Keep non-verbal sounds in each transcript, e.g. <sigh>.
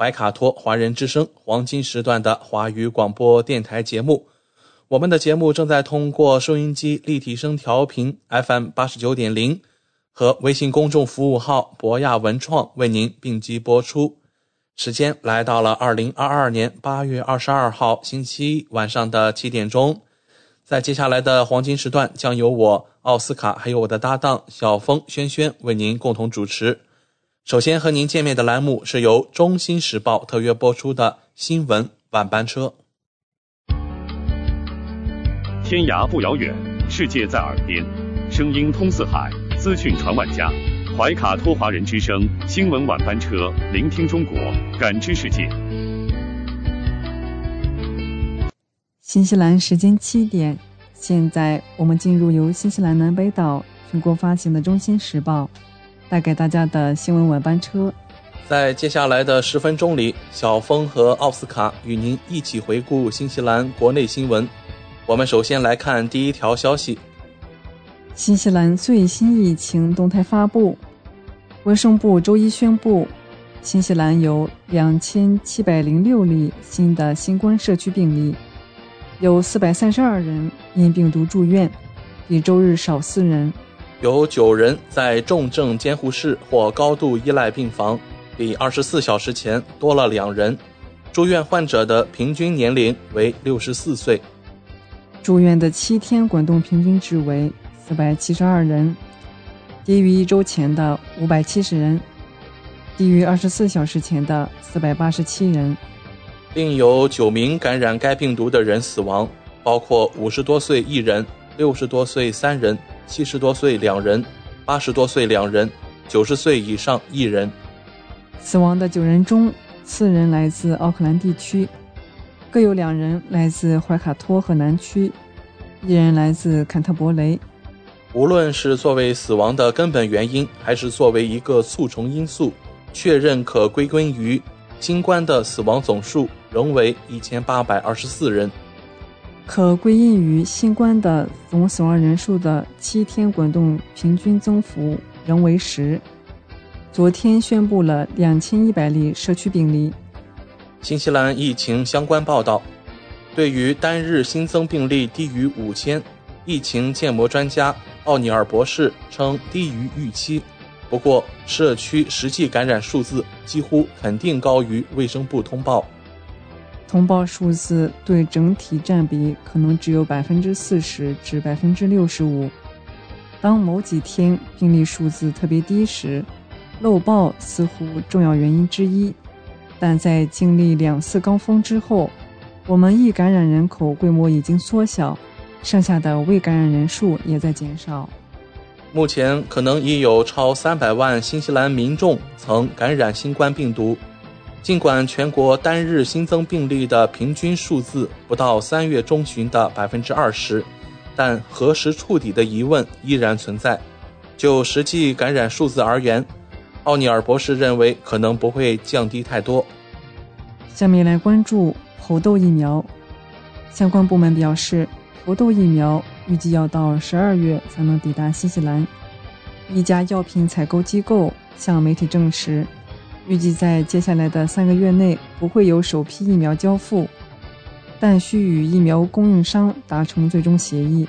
怀卡托华人之声黄金时段的华语广播电台节目。我们的节目正在通过收音机立体声调频 FM 八十九点零和微信公众服务号博亚文创为您并机播出。时间来到了二零二二年八月二十二号星期一晚上的七点钟。在接下来的黄金时段，将由我奥斯卡还有我的搭档小峰轩轩为您共同主持。首先和您见面的栏目是由《中新时报》特约播出的新闻晚班车。天涯不遥远，世界在耳边，声音通四海，资讯传万家。怀卡托华人之声新闻晚班车，聆听中国，感知世界。新西兰时间七点，现在我们进入由新西兰南北岛全国发行的《中新时报》带给大家的新闻晚班车。在接下来的十分钟里，小峰和奥斯卡与您一起回顾新西兰国内新闻。我们首先来看第一条消息：新西兰最新疫情动态发布，卫生部周一宣布，新西兰有两千七百零六例新的新冠社区病例。有四百三十二人因病毒住院，比周日少四人。有九人在重症监护室或高度依赖病房，比二十四小时前多了两人。住院患者的平均年龄为六十四岁。住院的七天滚动平均值为四百七十二人，低于一周前的五百七十人，低于二十四小时前的四百八十七人。另有九名感染该病毒的人死亡，包括五十多岁一人、六十多岁三人、七十多岁两人、八十多岁两人、九十岁以上一人。死亡的九人中，四人来自奥克兰地区，各有两人来自怀卡托和南区，一人来自坎特伯雷。无论是作为死亡的根本原因，还是作为一个促成因素，确认可归根于新冠的死亡总数仍为一千八百二十四人。可归因于新冠的总死亡人数的七天滚动平均增幅仍为十。昨天宣布了两千一百例社区病例。新西兰疫情相关报道：对于单日新增病例低于五千，疫情建模专家奥尼尔博士称低于预期。不过，社区实际感染数字几乎肯定高于卫生部通报。通报数字对整体占比可能只有百分之四十至百分之六十五。当某几天病例数字特别低时，漏报似乎重要原因之一。但在经历两次高峰之后，我们易感染人口规模已经缩小，剩下的未感染人数也在减少。目前可能已有超三百万新西兰民众曾感染新冠病毒。尽管全国单日新增病例的平均数字不到三月中旬的百分之二十，但何时触底的疑问依然存在。就实际感染数字而言，奥尼尔博士认为可能不会降低太多。下面来关注猴痘疫苗。相关部门表示，猴痘疫苗预计要到十二月才能抵达新西兰。一家药品采购机构向媒体证实，预计在接下来的三个月内不会有首批疫苗交付，但需与疫苗供应商达成最终协议。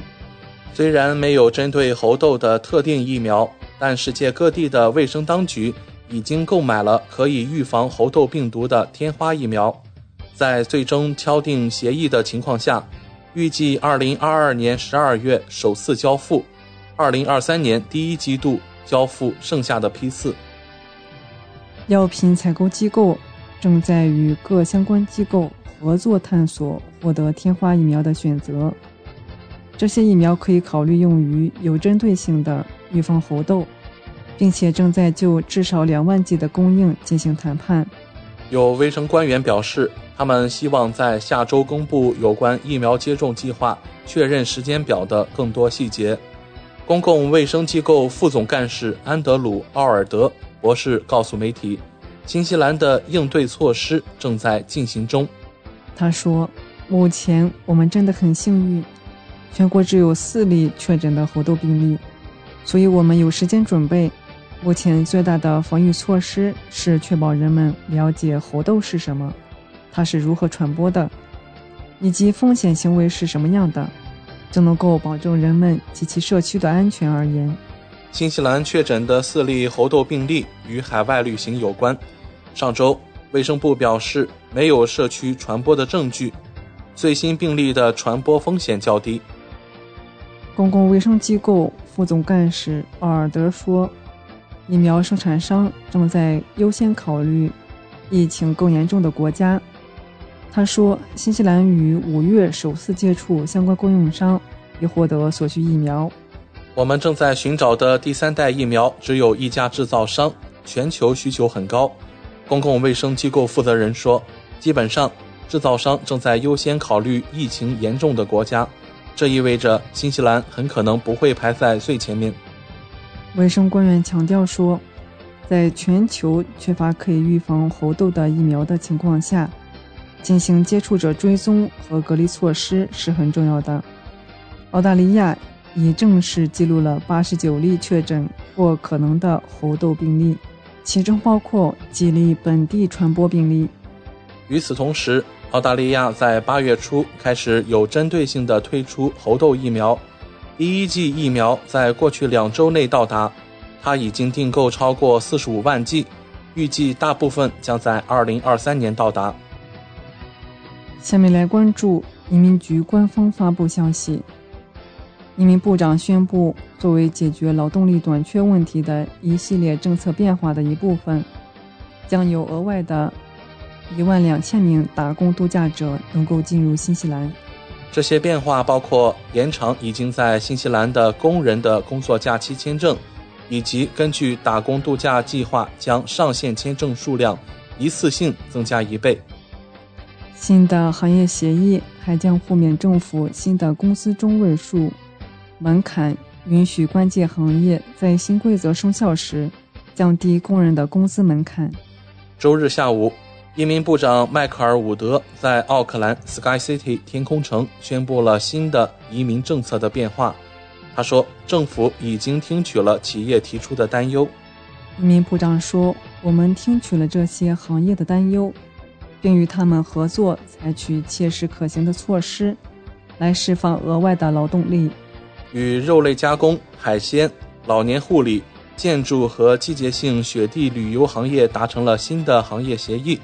虽然没有针对猴痘的特定疫苗，但世界各地的卫生当局已经购买了可以预防猴痘病毒的天花疫苗。在最终敲定协议的情况下，预计2022年12月首次交付，2023年第一季度交付剩下的批次。药品采购机构正在与各相关机构合作，探索获得天花疫苗的选择。这些疫苗可以考虑用于有针对性的预防猴痘，并且正在就至少两万剂的供应进行谈判。有卫生官员表示，他们希望在下周公布有关疫苗接种计划、确认时间表的更多细节。公共卫生机构副总干事安德鲁·奥尔德博士告诉媒体，新西兰的应对措施正在进行中。他说：“目前我们真的很幸运，全国只有四例确诊的猴痘病例，所以我们有时间准备。”目前最大的防御措施是确保人们了解猴痘是什么，它是如何传播的，以及风险行为是什么样的，就能够保证人们及其社区的安全而言。新西兰确诊的四例猴痘病例与海外旅行有关。上周，卫生部表示没有社区传播的证据，最新病例的传播风险较低。公共卫生机构副总干事奥尔德说。疫苗生产商正在优先考虑疫情更严重的国家。他说，新西兰于五月首次接触相关供应商，以获得所需疫苗。我们正在寻找的第三代疫苗只有一家制造商，全球需求很高。公共卫生机构负责人说，基本上制造商正在优先考虑疫情严重的国家，这意味着新西兰很可能不会排在最前面。卫生官员强调说，在全球缺乏可以预防猴痘的疫苗的情况下，进行接触者追踪和隔离措施是很重要的。澳大利亚已正式记录了八十九例确诊或可能的猴痘病例，其中包括几例本地传播病例。与此同时，澳大利亚在八月初开始有针对性地推出猴痘疫苗。第一剂疫苗在过去两周内到达，它已经订购超过四十五万剂，预计大部分将在二零二三年到达。下面来关注移民局官方发布消息：移民部长宣布，作为解决劳动力短缺问题的一系列政策变化的一部分，将有额外的一万两千名打工度假者能够进入新西兰。这些变化包括延长已经在新西兰的工人的工作假期签证，以及根据打工度假计划将上限签证数量一次性增加一倍。新的行业协议还将豁免政府新的公司中位数门槛，允许关键行业在新规则生效时降低工人的工资门槛。周日下午。移民部长迈克尔·伍德在奥克兰 Sky City 天空城宣布了新的移民政策的变化。他说，政府已经听取了企业提出的担忧。移民部长说：“我们听取了这些行业的担忧，并与他们合作，采取切实可行的措施，来释放额外的劳动力。”与肉类加工、海鲜、老年护理、建筑和季节性雪地旅游行业达成了新的行业协议。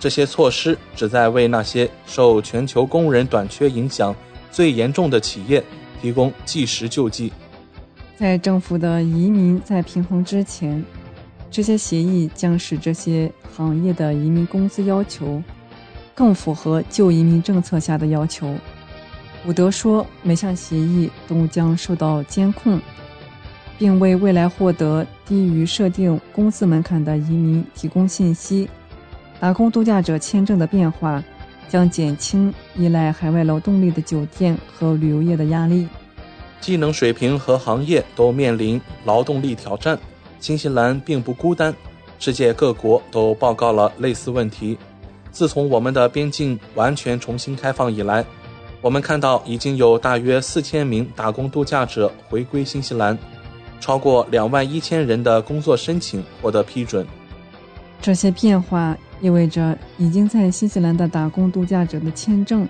这些措施旨在为那些受全球工人短缺影响最严重的企业提供即时救济。在政府的移民再平衡之前，这些协议将使这些行业的移民工资要求更符合旧移民政策下的要求。伍德说，每项协议都将受到监控，并为未来获得低于设定工资门槛的移民提供信息。打工度假者签证的变化将减轻依赖海外劳动力的酒店和旅游业的压力。技能水平和行业都面临劳动力挑战。新西兰并不孤单，世界各国都报告了类似问题。自从我们的边境完全重新开放以来，我们看到已经有大约四千名打工度假者回归新西兰，超过两万一千人的工作申请获得批准。这些变化。意味着已经在新西兰的打工度假者的签证，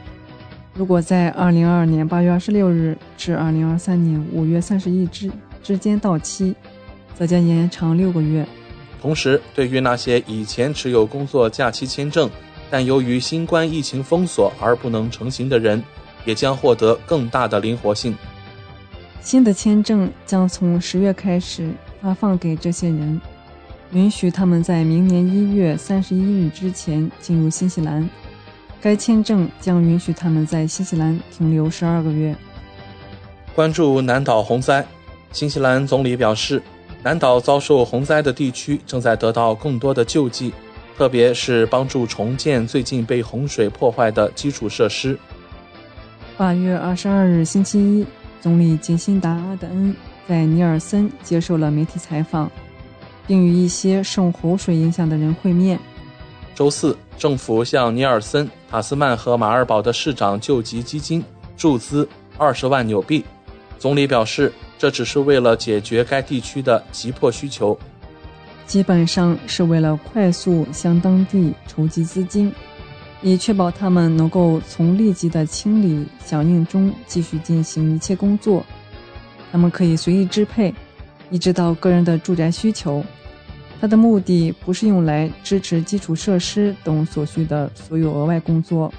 如果在二零二二年八月二十六日至二零二三年五月31日之之间到期，则将延长六个月。同时，对于那些以前持有工作假期签证，但由于新冠疫情封锁而不能成行的人，也将获得更大的灵活性。新的签证将从十月开始发放给这些人，允许他们在明年一月三十一日之前进入新西兰。该签证将允许他们在新西兰停留十二个月。关注南岛洪灾，新西兰总理表示，南岛遭受洪灾的地区正在得到更多的救济，特别是帮助重建最近被洪水破坏的基础设施。八月二十二日星期一。总理杰辛达·阿德恩在尼尔森接受了媒体采访，并与一些受洪水影响的人会面。周四，政府向尼尔森、塔斯曼和马尔堡的市长救济基金注资二十万纽币。总理表示，这只是为了解决该地区的急迫需求，基本上是为了快速向当地筹集资金。以确保他们能够从立即的清理响应中继续进行一切工作。他们可以随意支配，一直到个人的住宅需求。它的目的不是用来支持基础设施等所需的所有额外工作。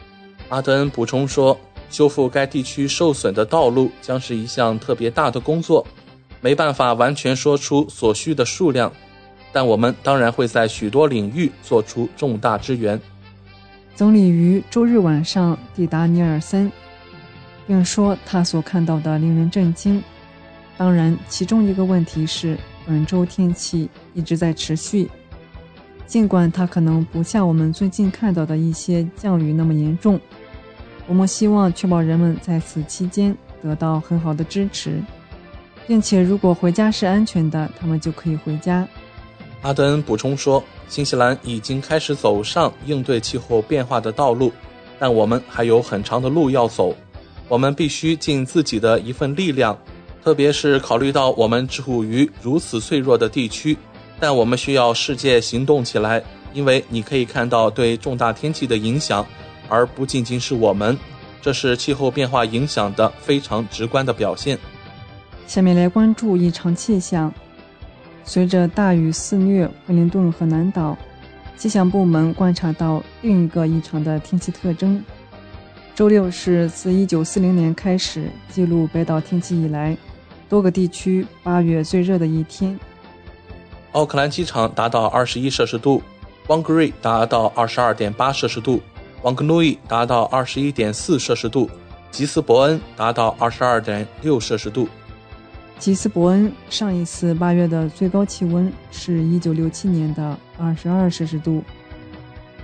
阿德恩补充说：“修复该地区受损的道路将是一项特别大的工作，没办法完全说出所需的数量，但我们当然会在许多领域做出重大支援。”总理于周日晚上抵达尼尔森，并说他所看到的令人震惊。当然，其中一个问题是本周天气一直在持续，尽管它可能不像我们最近看到的一些降雨那么严重。我们希望确保人们在此期间得到很好的支持，并且如果回家是安全的，他们就可以回家。阿德恩补充说。新西兰已经开始走上应对气候变化的道路，但我们还有很长的路要走。我们必须尽自己的一份力量，特别是考虑到我们处于如此脆弱的地区。但我们需要世界行动起来，因为你可以看到对重大天气的影响，而不仅仅是我们。这是气候变化影响的非常直观的表现。下面来关注异常气象。随着大雨肆虐惠灵顿和南岛，气象部门观察到另一个异常的天气特征。周六是自1940年开始记录北岛天气以来，多个地区八月最热的一天。奥克兰机场达到21摄氏度，汪格瑞达到22.8摄氏度，旺格努伊达到21.4摄氏度，吉斯伯恩达到22.6摄氏度。吉斯伯恩上一次八月的最高气温是一九六七年的二十二摄氏度。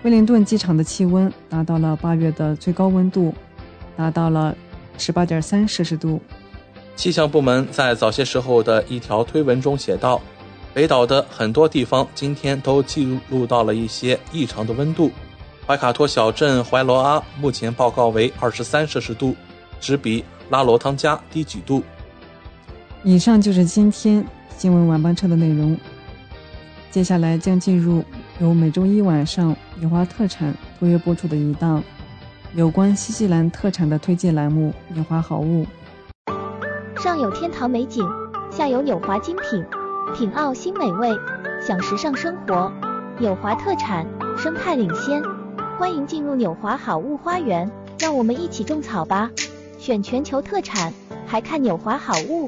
威灵顿机场的气温达到了八月的最高温度，达到了十八点三摄氏度。气象部门在早些时候的一条推文中写道：“北岛的很多地方今天都记录到了一些异常的温度。怀卡托小镇怀罗阿目前报告为二十三摄氏度，只比拉罗汤加低几度。”以上就是今天新闻晚班车的内容。接下来将进入由每周一晚上纽华特产特约播出的一档有关新西兰特产的推荐栏目《纽华好物》。上有天堂美景，下有纽华精品，品澳新美味，享时尚生活。纽华特产，生态领先，欢迎进入纽华好物花园，让我们一起种草吧！选全球特产，还看纽华好物。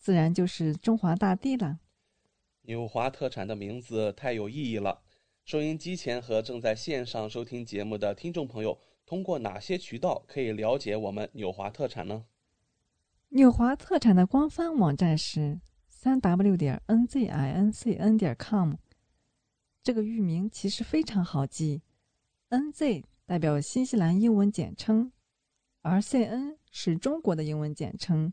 自然就是中华大地了。纽华特产的名字太有意义了，收音机前和正在线上收听节目的听众朋友，通过哪些渠道可以了解我们纽华特产呢？纽华特产的官方网站是三 w 点 n z i n c n 点 com。这个域名其实非常好记，NZ 代表新西兰英文简称，而 CN 是中国的英文简称，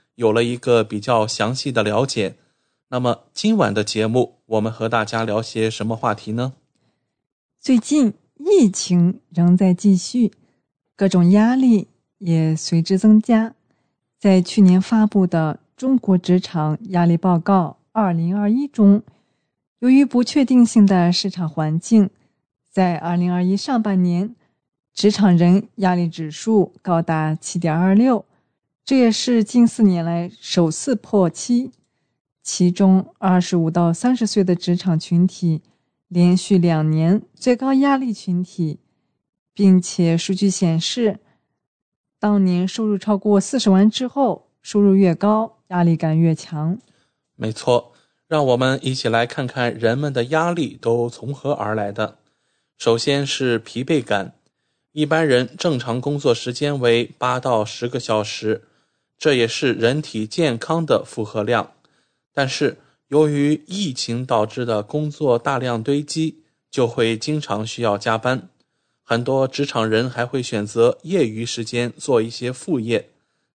有了一个比较详细的了解。那么今晚的节目，我们和大家聊些什么话题呢？最近疫情仍在继续，各种压力也随之增加。在去年发布的《中国职场压力报告（二零二一）》中。由于不确定性的市场环境，在二零二一上半年，职场人压力指数高达七点二六，这也是近四年来首次破七。其中，二十五到三十岁的职场群体连续两年最高压力群体，并且数据显示，当年收入超过四十万之后，收入越高，压力感越强。没错。让我们一起来看看人们的压力都从何而来的。首先是疲惫感，一般人正常工作时间为八到十个小时，这也是人体健康的负荷量。但是由于疫情导致的工作大量堆积，就会经常需要加班。很多职场人还会选择业余时间做一些副业。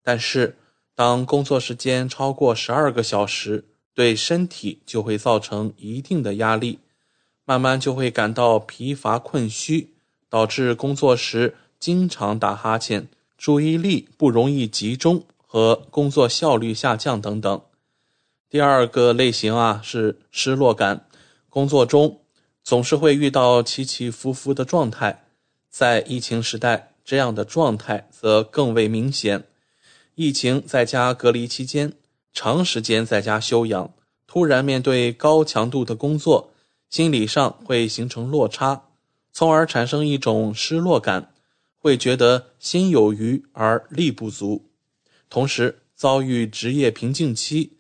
但是当工作时间超过十二个小时，对身体就会造成一定的压力，慢慢就会感到疲乏困虚，导致工作时经常打哈欠、注意力不容易集中和工作效率下降等等。第二个类型啊是失落感，工作中总是会遇到起起伏伏的状态，在疫情时代，这样的状态则更为明显。疫情在家隔离期间。长时间在家休养，突然面对高强度的工作，心理上会形成落差，从而产生一种失落感，会觉得心有余而力不足，同时遭遇职业瓶颈期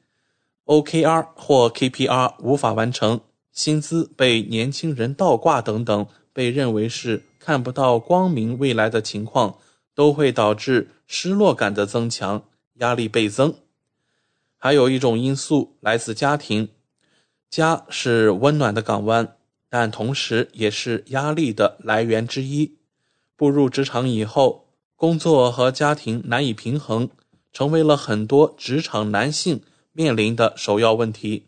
，OKR 或 KPR 无法完成，薪资被年轻人倒挂等等，被认为是看不到光明未来的情况，都会导致失落感的增强，压力倍增。还有一种因素来自家庭，家是温暖的港湾，但同时也是压力的来源之一。步入职场以后，工作和家庭难以平衡，成为了很多职场男性面临的首要问题。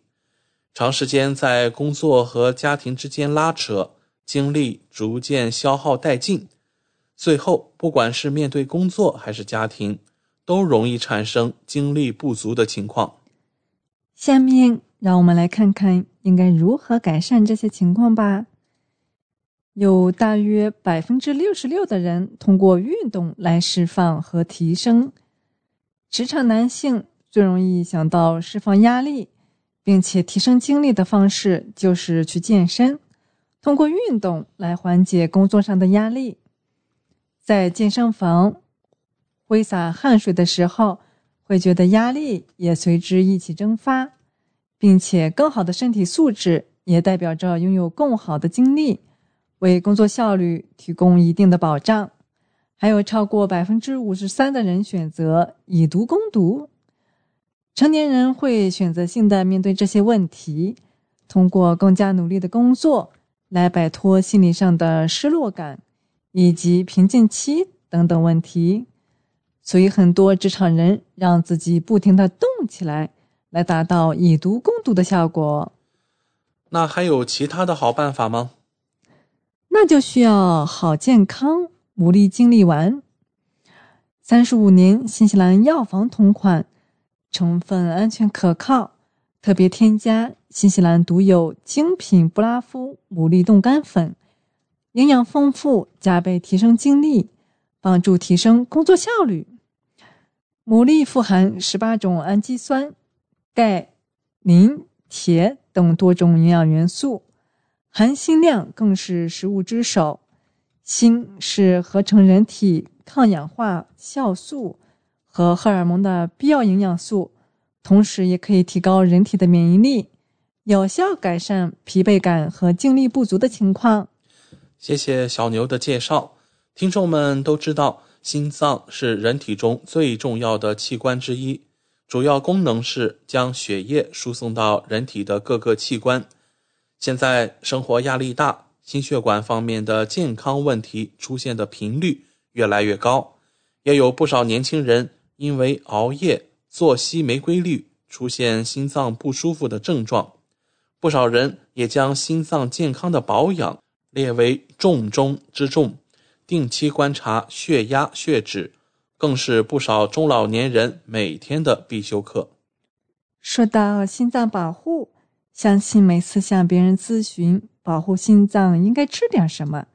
长时间在工作和家庭之间拉扯，精力逐渐消耗殆尽，最后不管是面对工作还是家庭。都容易产生精力不足的情况。下面让我们来看看应该如何改善这些情况吧。有大约百分之六十六的人通过运动来释放和提升。职场男性最容易想到释放压力，并且提升精力的方式就是去健身，通过运动来缓解工作上的压力。在健身房挥洒汗水的时候，会觉得压力也随之一起蒸发，并且更好的身体素质也代表着拥有更好的精力。为工作效率提供一定的保障，还有超过百分之五十三的人选择以毒攻毒。成年人会选择性的面对这些问题，通过更加努力的工作来摆脱心理上的失落感以及瓶颈期等等问题。所以，很多职场人让自己不停的动起来，来达到以毒攻毒的效果。那还有其他的好办法吗？那就需要好健康牡蛎精力丸。三十五年新西兰药房同款，成分安全可靠，特别添加新西兰独有精品布拉夫牡蛎冻干粉，营养丰富，加倍提升精力，帮助提升工作效率。牡蛎富含十八种氨基酸、钙、磷、铁等多种营养元素。含锌量更是食物之首，锌是合成人体抗氧化酵素和荷尔蒙的必要营养素，同时也可以提高人体的免疫力，有效改善疲惫感和精力不足的情况。谢谢小牛的介绍。听众们都知道，心脏是人体中最重要的器官之一，主要功能是将血液输送到人体的各个器官。现在生活压力大，心血管方面的健康问题出现的频率越来越高，也有不少年轻人因为熬夜、作息没规律，出现心脏不舒服的症状。不少人也将心脏健康的保养列为重中之重，定期观察血压、血脂，更是不少中老年人每天的必修课。说到心脏保护。相信每次向别人咨询保护心脏应该吃点什么，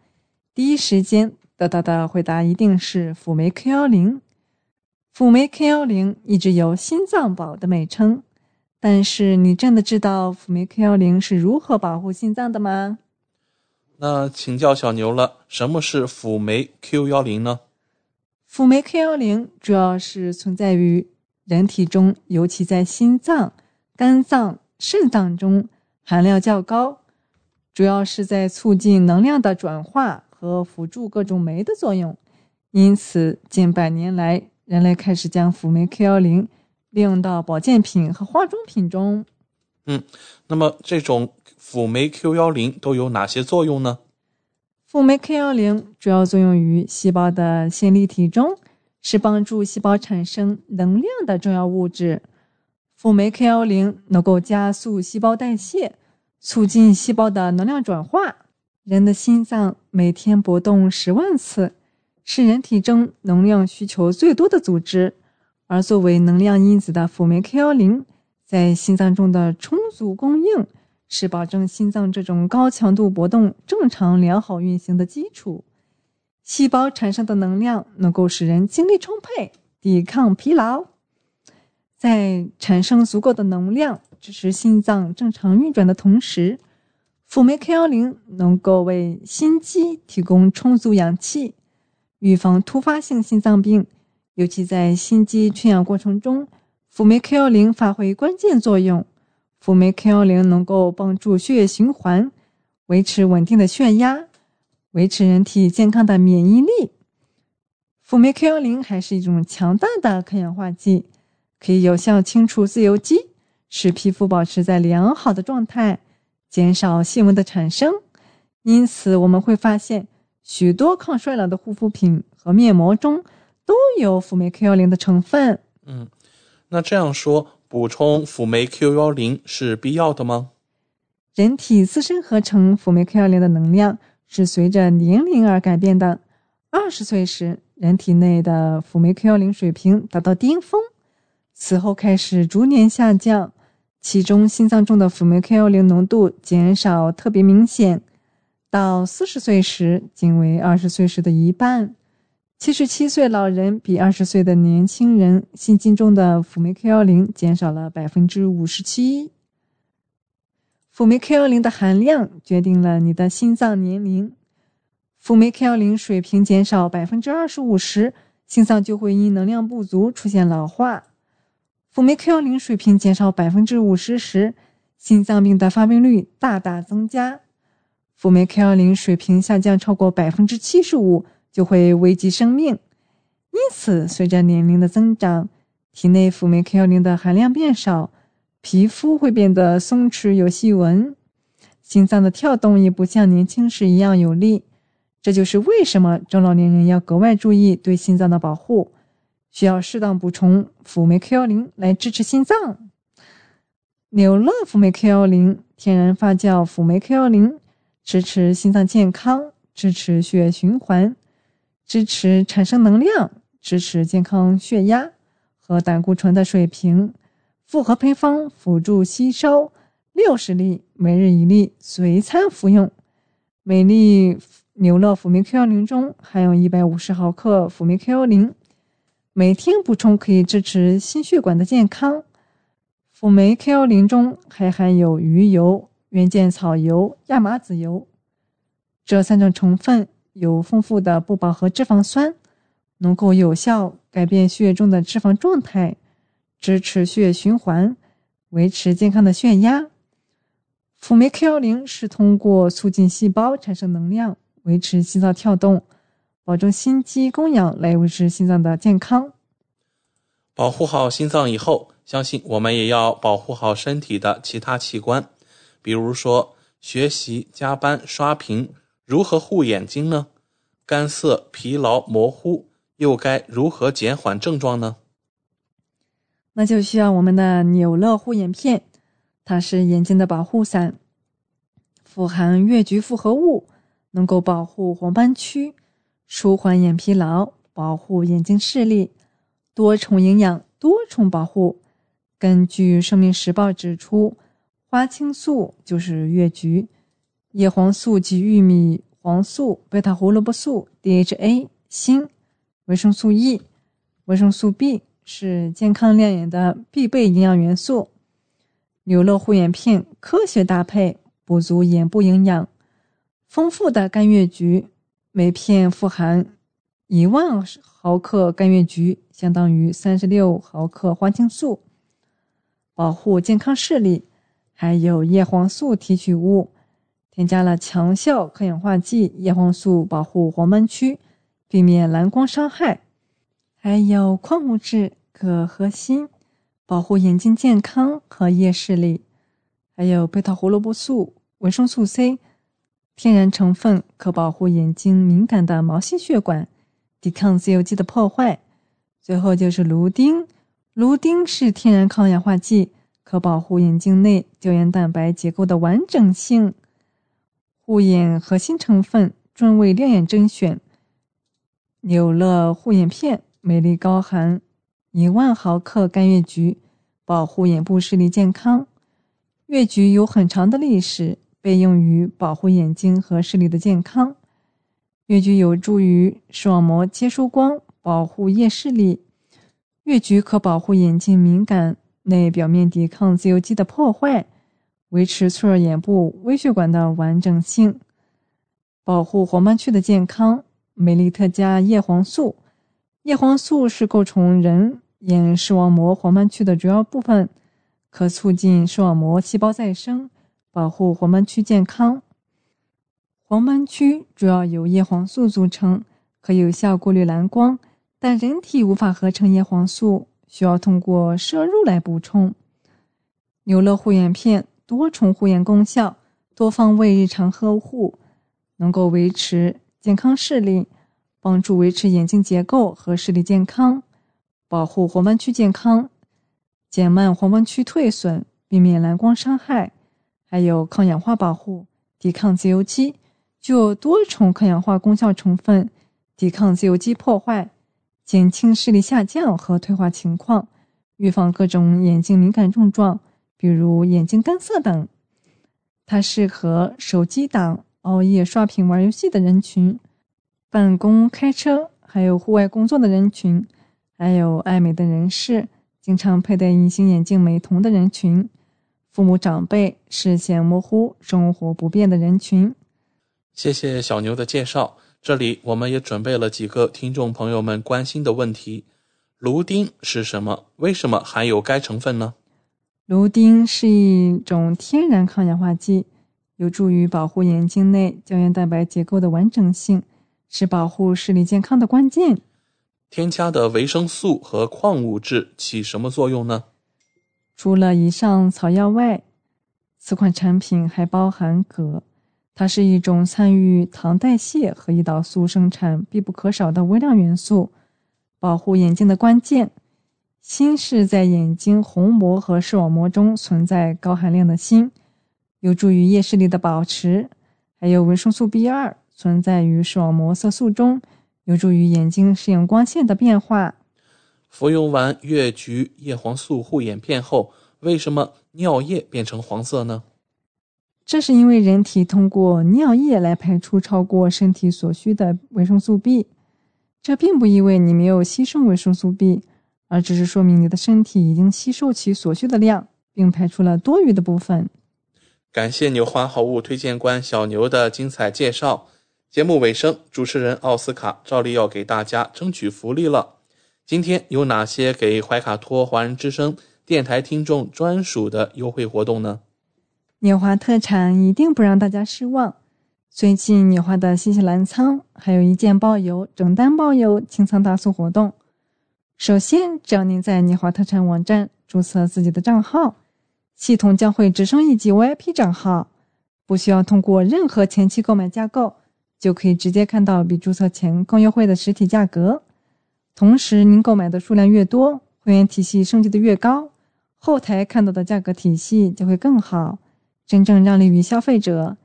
第一时间得到的回答一定是辅酶 Q 幺零。辅酶 Q 幺零一直有“心脏宝”的美称，但是你真的知道辅酶 Q 幺零是如何保护心脏的吗？那请教小牛了，什么是辅酶 Q 幺零呢？辅酶 Q 幺零主要是存在于人体中，尤其在心脏、肝脏。肾脏中含量较高，主要是在促进能量的转化和辅助各种酶的作用。因此，近百年来，人类开始将辅酶 Q 幺零利用到保健品和化妆品中。嗯，那么这种辅酶 Q 幺零都有哪些作用呢？辅酶 Q 幺零主要作用于细胞的线粒体中，是帮助细胞产生能量的重要物质。辅酶 K 幺零能够加速细胞代谢，促进细胞的能量转化。人的心脏每天搏动十万次，是人体中能量需求最多的组织。而作为能量因子的辅酶 K 幺零，在心脏中的充足供应，是保证心脏这种高强度搏动正常良好运行的基础。细胞产生的能量能够使人精力充沛，抵抗疲劳。在产生足够的能量，支持心脏正常运转的同时，辅酶 K 幺零能够为心肌提供充足氧气，预防突发性心脏病。尤其在心肌缺氧过程中，辅酶 K 幺零发挥关键作用。辅酶 K 幺零能够帮助血液循环，维持稳定的血压，维持人体健康的免疫力。辅酶 K 幺零还是一种强大的抗氧化剂。可以有效清除自由基，使皮肤保持在良好的状态，减少细纹的产生。因此，我们会发现许多抗衰老的护肤品和面膜中都有辅酶 Q 幺零的成分。嗯，那这样说，补充辅酶 Q 幺零是必要的吗？人体自身合成辅酶 Q 幺零的能量是随着年龄而改变的。二十岁时，人体内的辅酶 Q 幺零水平达到巅峰，此后开始逐年下降，其中心脏中的辅酶 Q 幺零浓度减少特别明显，到四十岁时仅为二十岁时的一半。七十七岁老人比二十岁的年轻人心经中的辅酶 Q 幺零减少了百分之五十七。辅酶 Q 幺零的含量决定了你的心脏年龄。辅酶 Q 幺零水平减少百分之二十五时，心脏就会因能量不足出现老化。辅酶 Q 幺零水平减少百分之五十时，心脏病的发病率大大增加。辅酶 Q 幺零水平下降超过百分之七十五。就会危及生命，因此，随着年龄的增长，体内辅酶 Q 幺零的含量变少，皮肤会变得松弛有细纹，心脏的跳动也不像年轻时一样有力。这就是为什么中老年人要格外注意对心脏的保护，需要适当补充辅酶 Q 幺零来支持心脏。纽乐辅酶 Q 幺零天然发酵辅酶 Q 幺零，支持心脏健康，支持血液循环。支持产生能量，支持健康血压和胆固醇的水平。复合配方辅助吸收，六十粒，每日一粒，随餐服用。每粒牛乐辅酶 Q 幺零中含有一百五十毫克辅酶 Q 幺零，每天补充可以支持心血管的健康。辅酶 Q 幺零中还含有鱼油、原件草油、亚麻籽油这三种成分。有丰富的不饱和脂肪酸，能够有效改变血液中的脂肪状态，支持血液循环，维持健康的血压。辅酶 Q 幺零是通过促进细胞产生能量，维持心脏跳动，保证心肌供氧来维持心脏的健康。保护好心脏以后，相信我们也要保护好身体的其他器官，比如说学习、加班、刷屏。如何护眼睛呢？干涩、疲劳、模糊，又该如何减缓症状呢？那就需要我们的纽乐护眼片，它是眼睛的保护伞，富含越橘复合物，能够保护黄斑区，舒缓眼疲劳，保护眼睛视力，多重营养，多重保护。根据《生命时报》指出，花青素就是越橘。叶黄素及玉米黄素、贝塔胡萝卜素、DHA、锌、维生素 E、维生素 B 是健康亮眼的必备营养元素。纽乐护眼片科学搭配，补足眼部营养。丰富的干越橘，每片富含一万毫克干越橘，相当于三十六毫克花青素，保护健康视力。还有叶黄素提取物。添加了强效抗氧化剂叶黄素，保护黄斑区，避免蓝光伤害；还有矿物质铬和锌，保护眼睛健康和夜视力；还有贝塔胡萝卜素、维生素 C，天然成分可保护眼睛敏感的毛细血管，抵抗自由基的破坏。最后就是芦丁，芦丁是天然抗氧化剂，可保护眼睛内胶原蛋白结构的完整性。护眼核心成分专为亮眼甄选，纽乐护眼片美丽高含一万毫克干月菊，保护眼部视力健康。月菊有很长的历史，被用于保护眼睛和视力的健康。越橘有助于视网膜接收光，保护夜视力。越橘可保护眼睛敏感内表面，抵抗自由基的破坏。维持脆弱眼部微血管的完整性，保护黄斑区的健康。美丽特加叶黄素，叶黄素是构成人眼视网膜黄斑区的主要部分，可促进视网膜细胞再生，保护黄斑区健康。黄斑区主要由叶黄素组成，可有效过滤蓝光，但人体无法合成叶黄素，需要通过摄入来补充。牛乐护眼片。多重护眼功效，多方位日常呵护，能够维持健康视力，帮助维持眼睛结构和视力健康，保护黄斑区健康，减慢黄斑区退损，避免蓝光伤害，还有抗氧化保护，抵抗自由基，具有多重抗氧化功效成分，抵抗自由基破坏，减轻视力下降和退化情况，预防各种眼睛敏感症状，比如眼睛干涩等。它适合手机党、熬夜刷屏玩游戏的人群、办公、开车还有户外工作的人群，还有爱美的人士、经常佩戴隐形眼镜美瞳的人群、父母长辈、视线模糊、生活不便的人群。谢谢小牛的介绍。这里我们也准备了几个听众朋友们关心的问题：芦丁是什么？为什么含有该成分呢？芦丁是一种天然抗氧化剂，有助于保护眼睛内胶原蛋白结构的完整性，是保护视力健康的关键。添加的维生素和矿物质起什么作用呢？除了以上草药外，此款产品还包含铬。它是一种参与糖代谢和胰岛素生产必不可少的微量元素，保护眼睛的关键。锌是在眼睛虹膜和视网膜中存在高含量的锌，有助于夜视力的保持。还有维生素 B 二存在于视网膜色素中，有助于眼睛适应光线的变化。服用完越橘叶黄素护眼片后，为什么尿液变成黄色呢？这是因为人体通过尿液来排出超过身体所需的维生素 B，这并不意味你没有吸收维生素 B，而只是说明你的身体已经吸收其所需的量，并排出了多余的部分。感谢牛花好物推荐官小牛的精彩介绍。节目尾声，主持人奥斯卡照例要给大家争取福利了。今天有哪些给怀卡托华人之声电台听众专属的优惠活动呢？纽华特产一定不让大家失望。最近纽华的新西兰仓还有一件包邮、整单包邮清仓大促活动。首先，只要您在纽华特产网站注册自己的账号，系统将会直升一级 VIP 账号，不需要通过任何前期购买架构，就可以直接看到比注册前更优惠的实体价格。同时，您购买的数量越多，会员体系升级的越高，后台看到的价格体系就会更好。真正让利于消费者，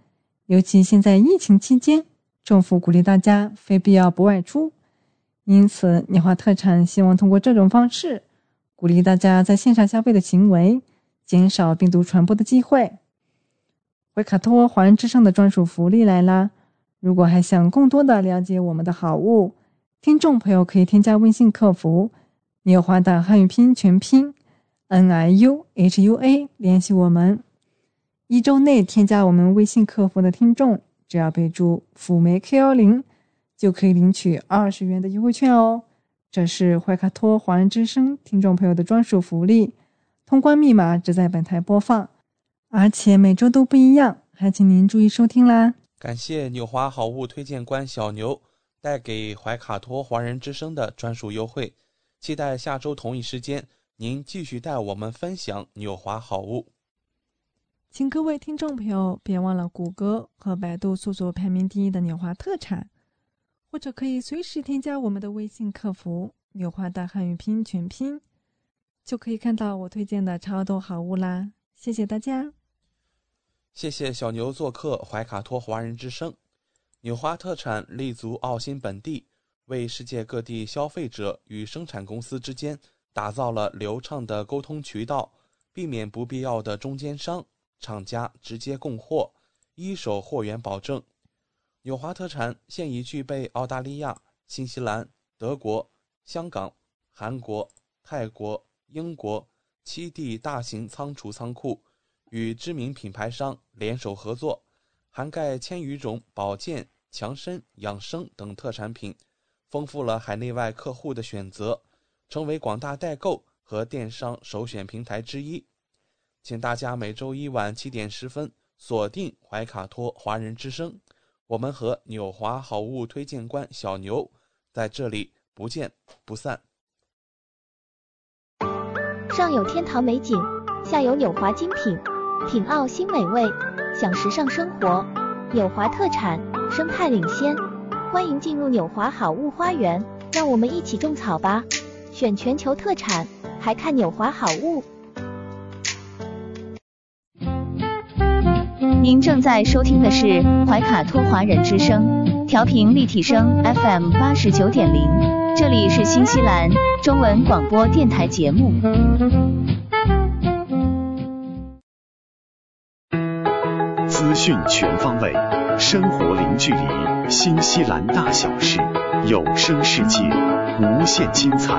尤其现在疫情期间，政府鼓励大家非必要不外出，因此年华特产希望通过这种方式，鼓励大家在线上消费的行为，减少病毒传播的机会。维卡托华人之声的专属福利来啦！如果还想更多的了解我们的好物，听众朋友可以添加微信客服“纽华”的汉语拼音全拼 “n i u h u a” 联系我们。一周内添加我们微信客服的听众，只要备注“辅酶 K 幺零”，就可以领取二十元的优惠券哦。这是怀卡托华人之声听众朋友的专属福利，通关密码只在本台播放，而且每周都不一样，还请您注意收听啦。感谢纽华好物推荐官小牛带给怀卡托华人之声的专属优惠，期待下周同一时间您继续带我们分享纽华好物。请各位听众朋友别忘了谷歌和百度搜索排名第一的纽华特产，或者可以随时添加我们的微信客服“纽华大汉语拼音全拼”，就可以看到我推荐的超多好物啦！谢谢大家，谢谢小牛做客怀卡托华人之声。纽华特产立足澳新本地，为世界各地消费者与生产公司之间打造了流畅的沟通渠道，避免不必要的中间商。厂家直接供货，一手货源保证。纽华特产现已具备澳大利亚、新西兰、德国、香港、韩国、泰国、英国七地大型仓储仓库，与知名品牌商联手合作，涵盖千余种保健、强身、养生等特产品，丰富了海内外客户的选择，成为广大代购和电商首选平台之一。请大家每周一晚七点十分锁定怀卡托华人之声，我们和纽华好物推荐官小牛在这里不见不散。上有天堂美景，下有纽华精品，品澳新美味，享时尚生活。纽华特产，生态领先，欢迎进入纽华好物花园，让我们一起种草吧！选全球特产，还看纽华好物。您正在收听的是怀卡托华人之声，调频立体声 FM 八十九点零，这里是新西兰中文广播电台节目。讯全方位，生活零距离，新西兰大小事，有声世界，无限精彩。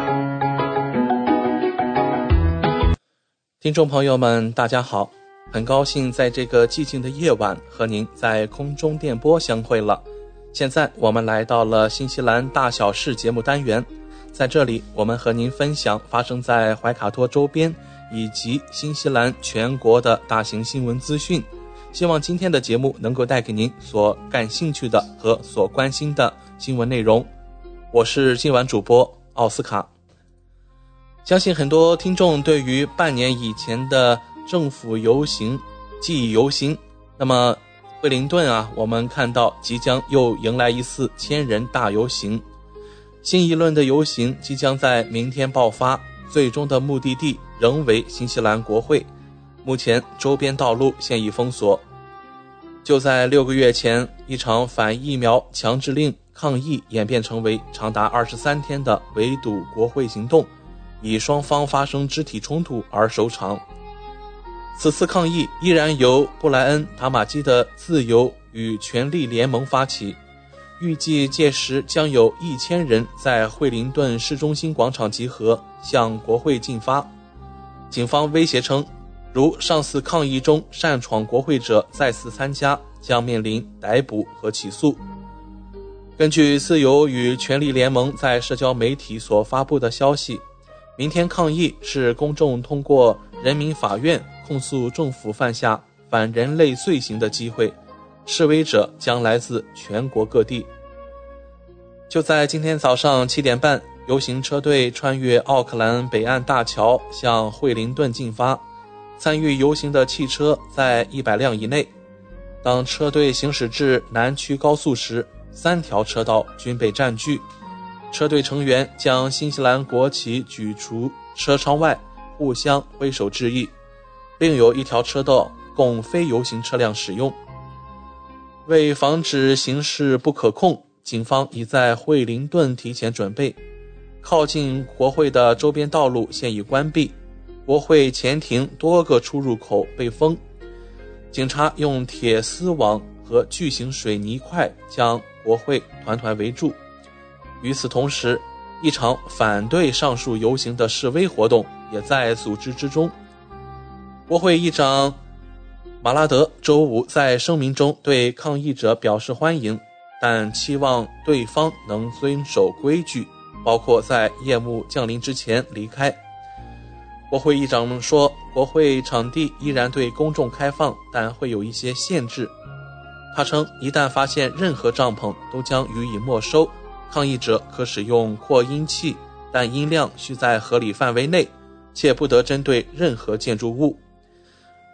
听众朋友们，大家好，很高兴在这个寂静的夜晚和您在空中电波相会了。现在我们来到了新西兰大小事节目单元，在这里我们和您分享发生在怀卡托周边以及新西兰全国的大型新闻资讯。希望今天的节目能够带给您所感兴趣的和所关心的新闻内容。我是今晚主播奥斯卡。相信很多听众对于半年以前的政府游行记忆犹新。那么，惠灵顿啊，我们看到即将又迎来一次千人大游行。新一轮的游行即将在明天爆发，最终的目的地仍为新西兰国会。目前周边道路现已封锁。就在六个月前，一场反疫苗强制令抗议演变成为长达二十三天的围堵国会行动，以双方发生肢体冲突而收场。此次抗议依然由布莱恩·塔马基的自由与权力联盟发起，预计届时将有一千人在惠灵顿市中心广场集合，向国会进发。警方威胁称。如上次抗议中擅闯国会者再次参加，将面临逮捕和起诉。根据自由与权力联盟在社交媒体所发布的消息，明天抗议是公众通过人民法院控诉政府犯下反人类罪行的机会。示威者将来自全国各地。就在今天早上七点半，游行车队穿越奥克兰北岸大桥，向惠灵顿进发。参与游行的汽车在一百辆以内。当车队行驶至南区高速时，三条车道均被占据。车队成员将新西兰国旗举出车窗外，互相挥手致意。另有一条车道供非游行车辆使用。为防止形势不可控，警方已在惠灵顿提前准备。靠近国会的周边道路现已关闭。国会前庭多个出入口被封，警察用铁丝网和巨型水泥块将国会团团围住。与此同时，一场反对上述游行的示威活动也在组织之中。国会议长马拉德周五在声明中对抗议者表示欢迎，但期望对方能遵守规矩，包括在夜幕降临之前离开。国会议长说：“国会场地依然对公众开放，但会有一些限制。”他称：“一旦发现任何帐篷，都将予以没收。抗议者可使用扩音器，但音量需在合理范围内，且不得针对任何建筑物。”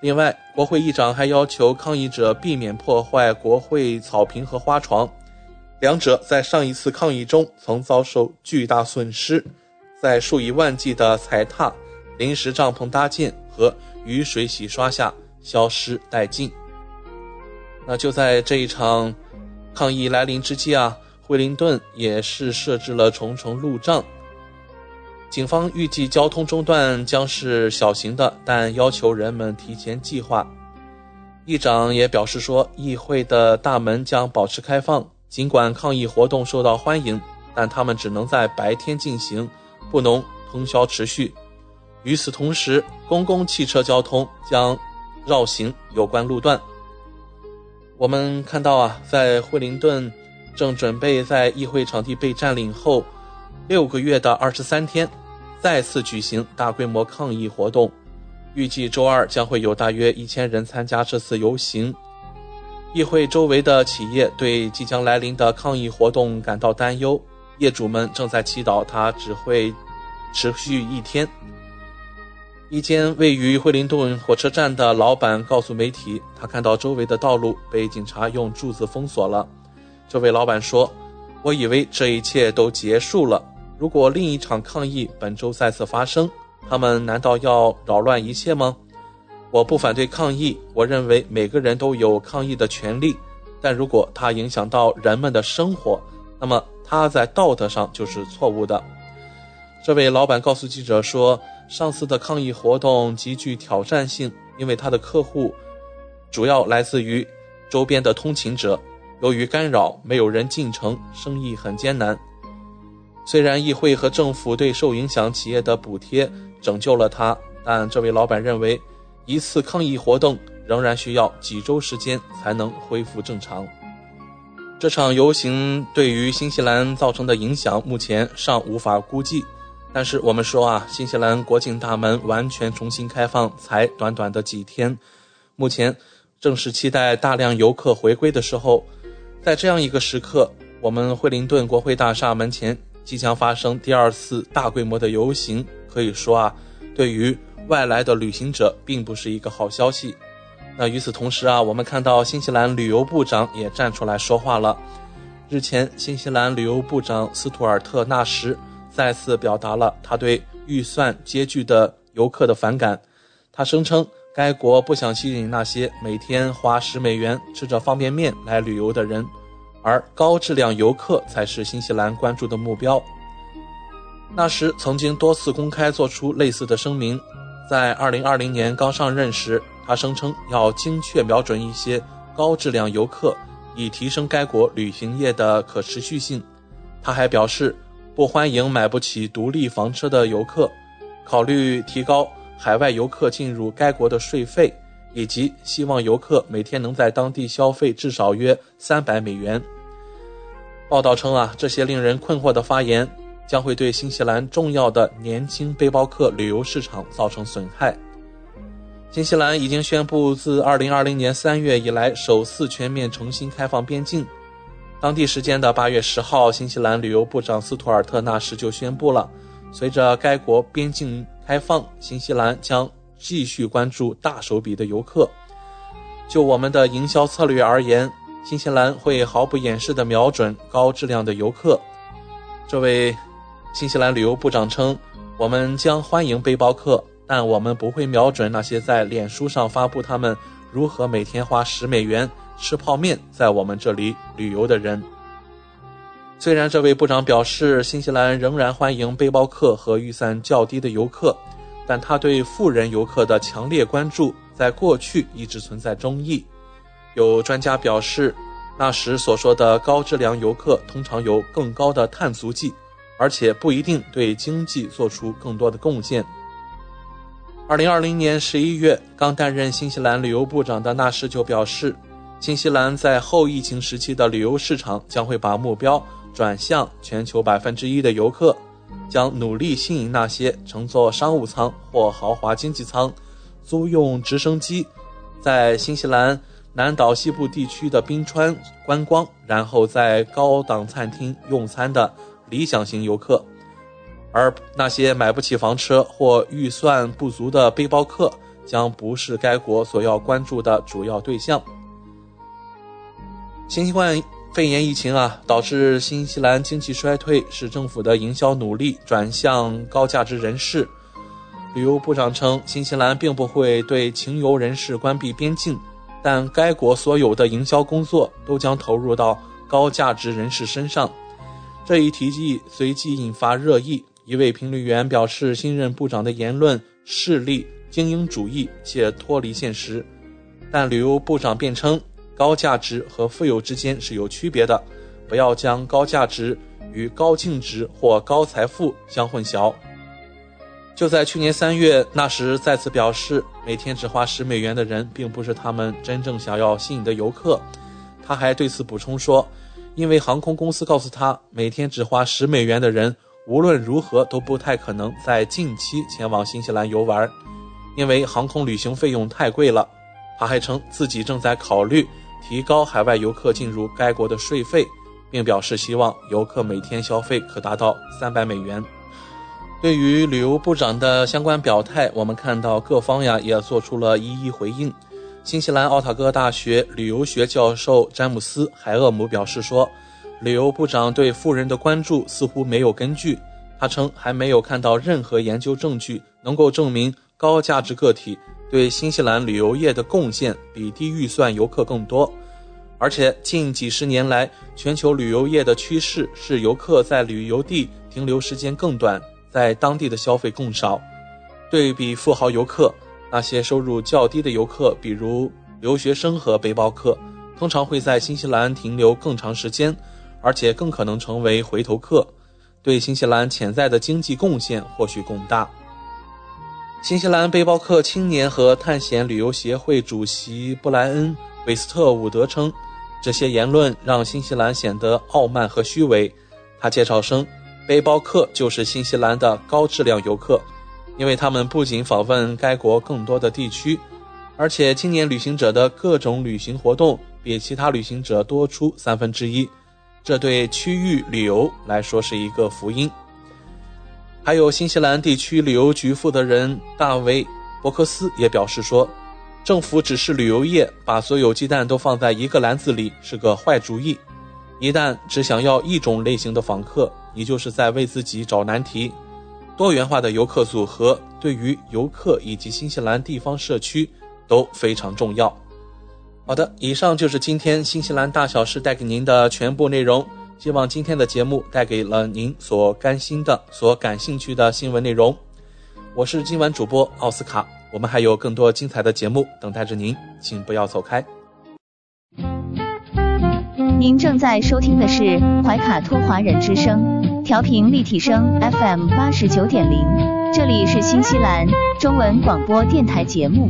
另外，国会议长还要求抗议者避免破坏国会草坪和花床，两者在上一次抗议中曾遭受巨大损失，在数以万计的踩踏。临时帐篷搭建和雨水洗刷下消失殆尽。那就在这一场抗议来临之际啊，惠灵顿也是设置了重重路障。警方预计交通中断将是小型的，但要求人们提前计划。议长也表示说，议会的大门将保持开放，尽管抗议活动受到欢迎，但他们只能在白天进行，不能通宵持续。与此同时，公共汽车交通将绕行有关路段。我们看到啊，在惠灵顿正准备在议会场地被占领后六个月的二十三天，再次举行大规模抗议活动。预计周二将会有大约一千人参加这次游行。议会周围的企业对即将来临的抗议活动感到担忧，业主们正在祈祷它只会持续一天。一间位于惠灵顿火车站的老板告诉媒体，他看到周围的道路被警察用柱子封锁了。这位老板说：“我以为这一切都结束了。如果另一场抗议本周再次发生，他们难道要扰乱一切吗？我不反对抗议，我认为每个人都有抗议的权利，但如果它影响到人们的生活，那么它在道德上就是错误的。这位老板告诉记者说，上次的抗议活动极具挑战性，因为他的客户主要来自于周边的通勤者，由于干扰，没有人进城，生意很艰难。虽然议会和政府对受影响企业的补贴拯救了他，但这位老板认为。一次抗议活动仍然需要几周时间才能恢复正常。这场游行对于新西兰造成的影响目前尚无法估计，但是我们说啊，新西兰国境大门完全重新开放才短短的几天，目前正是期待大量游客回归的时候。在这样一个时刻，我们惠灵顿国会大厦门前即将发生第二次大规模的游行，可以说啊，对于。外来的旅行者并不是一个好消息。那与此同时啊，我们看到新西兰旅游部长也站出来说话了。日前，新西兰旅游部长斯图尔特·纳什再次表达了他对预算拮据的游客的反感。他声称，该国不想吸引那些每天花十美元吃着方便面来旅游的人，而高质量游客才是新西兰关注的目标。纳什曾经多次公开做出类似的声明。在2020年刚上任时，他声称要精确瞄准一些高质量游客，以提升该国旅行业的可持续性。他还表示，不欢迎买不起独立房车的游客，考虑提高海外游客进入该国的税费，以及希望游客每天能在当地消费至少约300美元。报道称啊，这些令人困惑的发言。将会对新西兰重要的年轻背包客旅游市场造成损害。新西兰已经宣布，自2020年3月以来，首次全面重新开放边境。当地时间的8月10号，新西兰旅游部长斯图尔特·纳什就宣布了，随着该国边境开放，新西兰将继续关注大手笔的游客。就我们的营销策略而言，新西兰会毫不掩饰地瞄准高质量的游客。这位。新西兰旅游部长称：“我们将欢迎背包客，但我们不会瞄准那些在脸书上发布他们如何每天花十美元吃泡面在我们这里旅游的人。”虽然这位部长表示，新西兰仍然欢迎背包客和预算较低的游客，但他对富人游客的强烈关注在过去一直存在争议。有专家表示，那时所说的高质量游客通常有更高的碳足迹。而且不一定对经济做出更多的贡献。二零二零年十一月，刚担任新西兰旅游部长的纳什就表示，新西兰在后疫情时期的旅游市场将会把目标转向全球百分之一的游客，将努力吸引那些乘坐商务舱或豪华经济舱、租用直升机，在新西兰南岛西部地区的冰川观光，然后在高档餐厅用餐的。理想型游客，而那些买不起房车或预算不足的背包客将不是该国所要关注的主要对象。新冠肺炎疫情啊，导致新西兰经济衰退，使政府的营销努力转向高价值人士。旅游部长称，新西兰并不会对情游人士关闭边境，但该国所有的营销工作都将投入到高价值人士身上。这一提议随即引发热议。一位评论员表示，新任部长的言论势利、精英主义且脱离现实。但旅游部长辩称，高价值和富有之间是有区别的，不要将高价值与高净值或高财富相混淆。就在去年三月，那时再次表示，每天只花十美元的人并不是他们真正想要吸引的游客。他还对此补充说。因为航空公司告诉他，每天只花十美元的人，无论如何都不太可能在近期前往新西兰游玩，因为航空旅行费用太贵了。他还称自己正在考虑提高海外游客进入该国的税费，并表示希望游客每天消费可达到三百美元。对于旅游部长的相关表态，我们看到各方呀也做出了一一回应。新西兰奥塔哥大学旅游学教授詹姆斯·海厄姆表示说：“旅游部长对富人的关注似乎没有根据。”他称还没有看到任何研究证据能够证明高价值个体对新西兰旅游业的贡献比低预算游客更多。而且近几十年来，全球旅游业的趋势是游客在旅游地停留时间更短，在当地的消费更少。对比富豪游客，那些收入较低的游客，比如留学生和背包客，通常会在新西兰停留更长时间，而且更可能成为回头客，对新西兰潜在的经济贡献或许更大。新西兰背包客青年和探险旅游协会主席布莱恩·韦斯特伍德称。这些言论让新西兰显得傲慢和虚伪。他介绍称，背包客就是新西兰的高质量游客，因为他们不仅访问该国更多的地区，而且青年旅行者的各种旅行活动比其他旅行者多出三分之一。这对区域旅游来说是一个福音。还有新西兰地区旅游局负责人大卫·伯克斯也表示说。政府只是旅游业，把所有鸡蛋都放在一个篮子里是个坏主意。一旦只想要一种类型的访客，你就是在为自己找难题。多元化的游客组合对于游客以及新西兰地方社区都非常重要。好的，以上就是今天新西兰大小事带给您的全部内容。希望今天的节目带给了您所甘心的、所感兴趣的新闻内容。我是今晚主播奥斯卡。我们还有更多精彩的节目等待着您，请不要走开。您正在收听的是怀卡托华人之声，调频立体声 FM 八十九点零，这里是新西兰中文广播电台节目。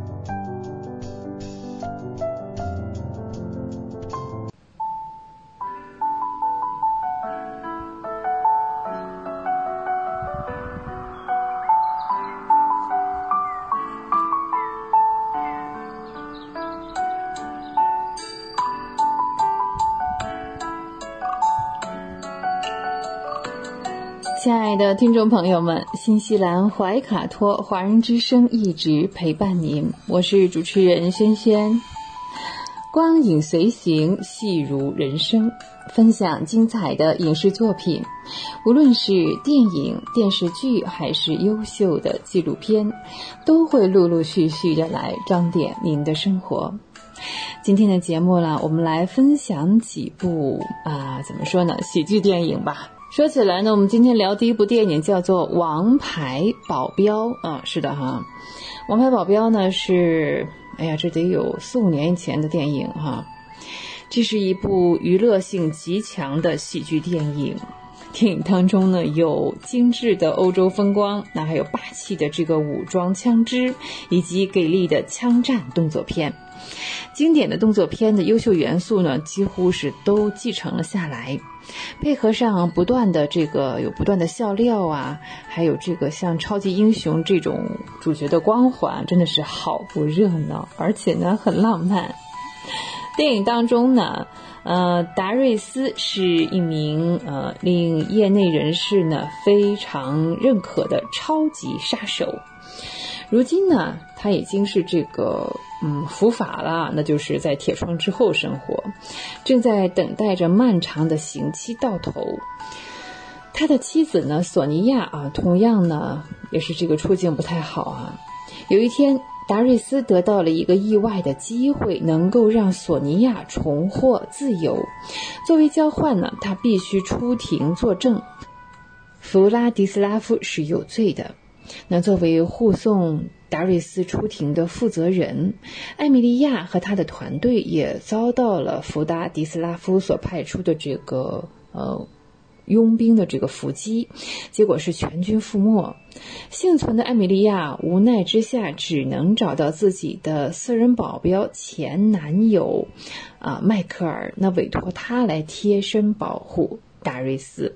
亲爱的听众朋友们，新西兰怀卡托华人之声一直陪伴您，我是主持人轩轩。光影随行，戏如人生，分享精彩的影视作品，无论是电影、电视剧还是优秀的纪录片，都会陆陆续续的来装点您的生活。今天的节目呢，我们来分享几部啊，怎么说呢，喜剧电影吧。说起来呢，我们今天聊第一部电影叫做《王牌保镖》啊，是的哈，《王牌保镖》呢是，哎呀，这得有四五年前的电影哈，这是一部娱乐性极强的喜剧电影，电影当中呢有精致的欧洲风光，那还有霸气的这个武装枪支，以及给力的枪战动作片。经典的动作片的优秀元素呢，几乎是都继承了下来，配合上不断的这个有不断的笑料啊，还有这个像超级英雄这种主角的光环，真的是好不热闹，而且呢很浪漫。电影当中呢，呃，达瑞斯是一名呃令业内人士呢非常认可的超级杀手。如今呢，他已经是这个嗯伏法了，那就是在铁窗之后生活，正在等待着漫长的刑期到头。他的妻子呢，索尼娅啊，同样呢也是这个处境不太好啊。有一天，达瑞斯得到了一个意外的机会，能够让索尼娅重获自由。作为交换呢，他必须出庭作证，弗拉迪斯拉夫是有罪的。那作为护送达瑞斯出庭的负责人，艾米莉亚和他的团队也遭到了福达迪斯拉夫所派出的这个呃佣兵的这个伏击，结果是全军覆没。幸存的艾米莉亚无奈之下，只能找到自己的私人保镖前男友啊迈克尔，那委托他来贴身保护达瑞斯。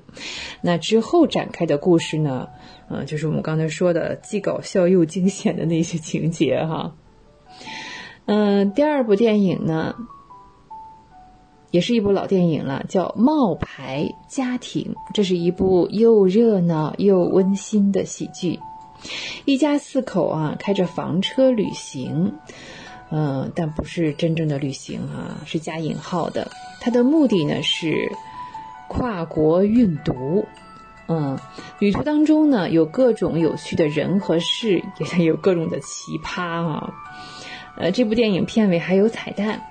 那之后展开的故事呢？嗯，就是我们刚才说的既搞笑又惊险的那些情节哈。嗯，第二部电影呢，也是一部老电影了，叫《冒牌家庭》。这是一部又热闹又温馨的喜剧。一家四口啊，开着房车旅行，嗯，但不是真正的旅行啊，是加引号的。它的目的呢是跨国运毒。嗯，旅途当中呢，有各种有趣的人和事，也有各种的奇葩啊。呃，这部电影片尾还有彩蛋。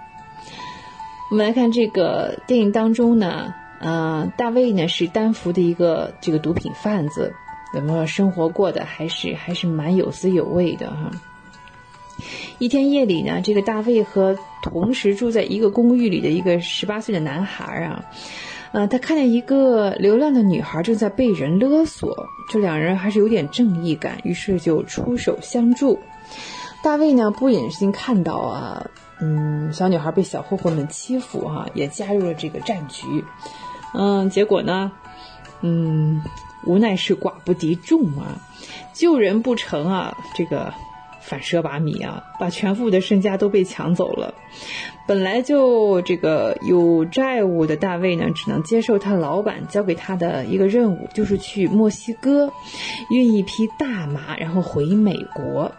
我们来看这个电影当中呢，呃，大卫呢是丹佛的一个这个毒品贩子，怎么生活过的还是还是蛮有滋有味的哈。一天夜里呢，这个大卫和同时住在一个公寓里的一个十八岁的男孩啊。呃，他看见一个流浪的女孩正在被人勒索，这两人还是有点正义感，于是就出手相助。大卫呢不忍心看到啊，嗯，小女孩被小混混们欺负哈，也加入了这个战局。嗯，结果呢，嗯，无奈是寡不敌众啊，救人不成啊，这个。反奢把米啊，把全副的身家都被抢走了。本来就这个有债务的大卫呢，只能接受他老板交给他的一个任务，就是去墨西哥运一批大麻，然后回美国。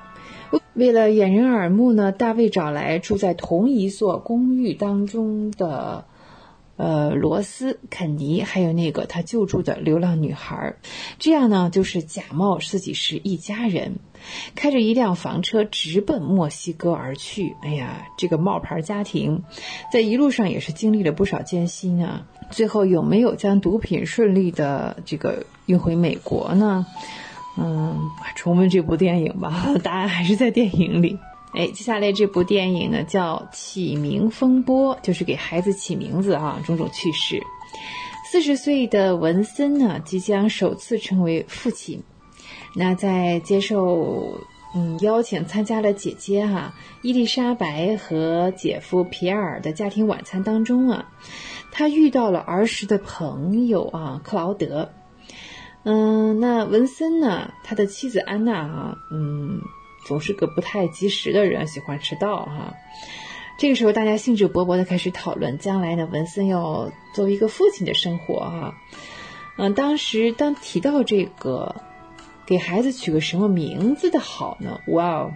为了掩人耳目呢，大卫找来住在同一座公寓当中的。呃，罗斯、肯尼，还有那个他救助的流浪女孩，这样呢，就是假冒自己是一家人，开着一辆房车直奔墨西哥而去。哎呀，这个冒牌家庭，在一路上也是经历了不少艰辛啊。最后有没有将毒品顺利的这个运回美国呢？嗯，重温这部电影吧，<laughs> 答案还是在电影里。哎，接下来这部电影呢叫《起名风波》，就是给孩子起名字啊，种种趣事。四十岁的文森呢，即将首次成为父亲。那在接受嗯邀请参加了姐姐哈伊丽莎白和姐夫皮埃尔的家庭晚餐当中啊，他遇到了儿时的朋友啊克劳德。嗯，那文森呢，他的妻子安娜啊，嗯。总是个不太及时的人，喜欢迟到哈。这个时候，大家兴致勃勃的开始讨论将来呢，文森要作为一个父亲的生活哈。嗯，当时当提到这个给孩子取个什么名字的好呢？哇哦，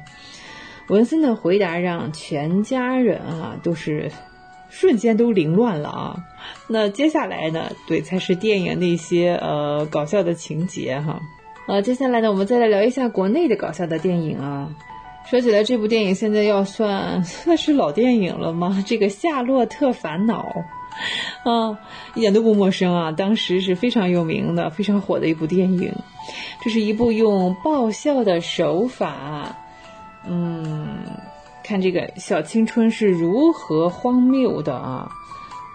文森的回答让全家人啊都是瞬间都凌乱了啊。那接下来呢，对，才是电影那些呃搞笑的情节哈。呃，接下来呢，我们再来聊一下国内的搞笑的电影啊。说起来，这部电影现在要算 <laughs> 算是老电影了吗？这个《夏洛特烦恼》啊，一点都不陌生啊。当时是非常有名的、非常火的一部电影。这是一部用爆笑的手法，嗯，看这个小青春是如何荒谬的啊。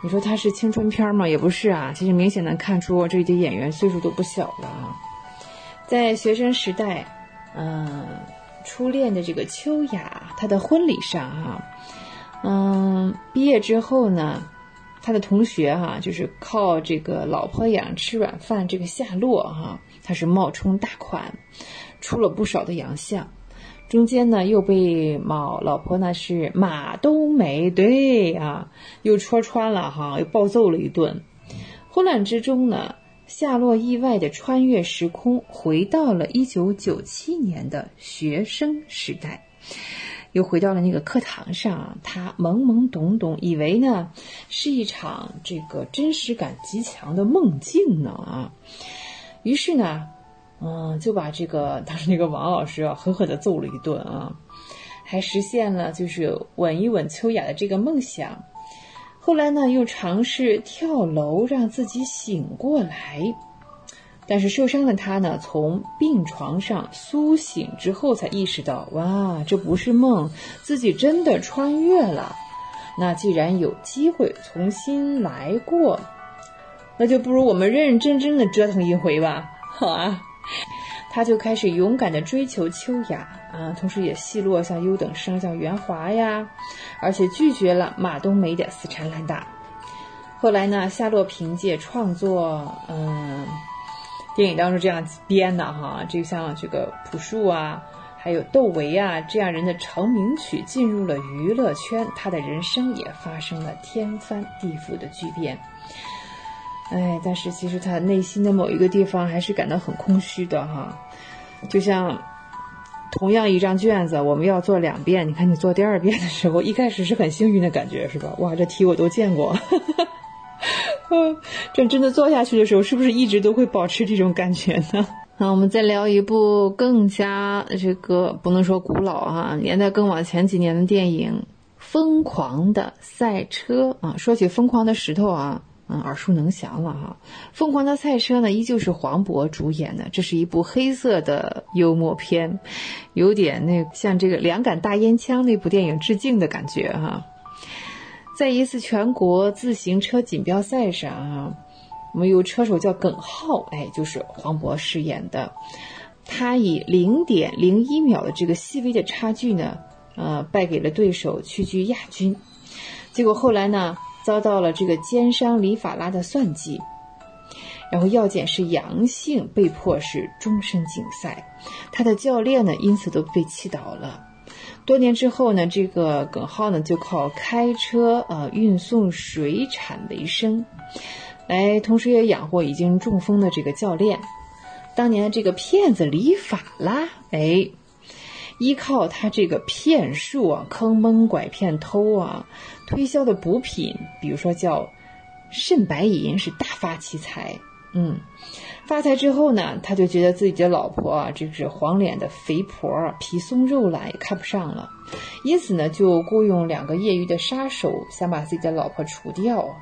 你说它是青春片吗？也不是啊。其实明显能看出这些演员岁数都不小了啊。在学生时代，嗯，初恋的这个秋雅，她的婚礼上哈，嗯，毕业之后呢，他的同学哈，就是靠这个老婆养吃软饭，这个夏洛哈，他是冒充大款，出了不少的洋相，中间呢又被某老婆呢是马冬梅对啊，又戳穿了哈，又暴揍了一顿，混乱之中呢。夏洛意外的穿越时空，回到了一九九七年的学生时代，又回到了那个课堂上。他懵懵懂懂，以为呢是一场这个真实感极强的梦境呢啊。于是呢，嗯，就把这个当时那个王老师啊狠狠的揍了一顿啊，还实现了就是吻一吻秋雅的这个梦想。后来呢，又尝试跳楼让自己醒过来，但是受伤的他呢，从病床上苏醒之后，才意识到，哇，这不是梦，自己真的穿越了。那既然有机会重新来过，那就不如我们认认真真的折腾一回吧，好啊。他就开始勇敢地追求秋雅啊，同时也奚落像优等生像袁华呀，而且拒绝了马冬梅的死缠烂打。后来呢，夏洛凭借创作，嗯，电影当中这样编的哈，就像这个朴树啊，还有窦唯啊这样人的成名曲进入了娱乐圈，他的人生也发生了天翻地覆的巨变。哎，但是其实他内心的某一个地方还是感到很空虚的哈，就像同样一张卷子，我们要做两遍，你看你做第二遍的时候，一开始是很幸运的感觉，是吧？哇，这题我都见过。<laughs> 嗯，这真的做下去的时候，是不是一直都会保持这种感觉呢？<laughs> 那我们再聊一部更加这个不能说古老哈，年代更往前几年的电影《疯狂的赛车》啊。说起《疯狂的石头》啊，耳熟能详了哈。《疯狂的赛车》呢，依旧是黄渤主演的，这是一部黑色的幽默片，有点那向这个《两杆大烟枪》那部电影致敬的感觉哈。在一次全国自行车锦标赛上啊。我们有车手叫耿浩，哎，就是黄渤饰演的。他以零点零一秒的这个细微的差距呢，呃，败给了对手，屈居亚军。结果后来呢，遭到了这个奸商李法拉的算计，然后药检是阳性，被迫是终身禁赛。他的教练呢，因此都被气倒了。多年之后呢，这个耿浩呢，就靠开车呃运送水产为生。来，同时也养活已经中风的这个教练。当年这个骗子李法拉，哎，依靠他这个骗术啊，坑蒙拐骗偷啊，推销的补品，比如说叫肾白银，是大发其财。嗯，发财之后呢，他就觉得自己的老婆啊，这个是黄脸的肥婆，皮松肉懒，也看不上了，因此呢，就雇佣两个业余的杀手，想把自己的老婆除掉。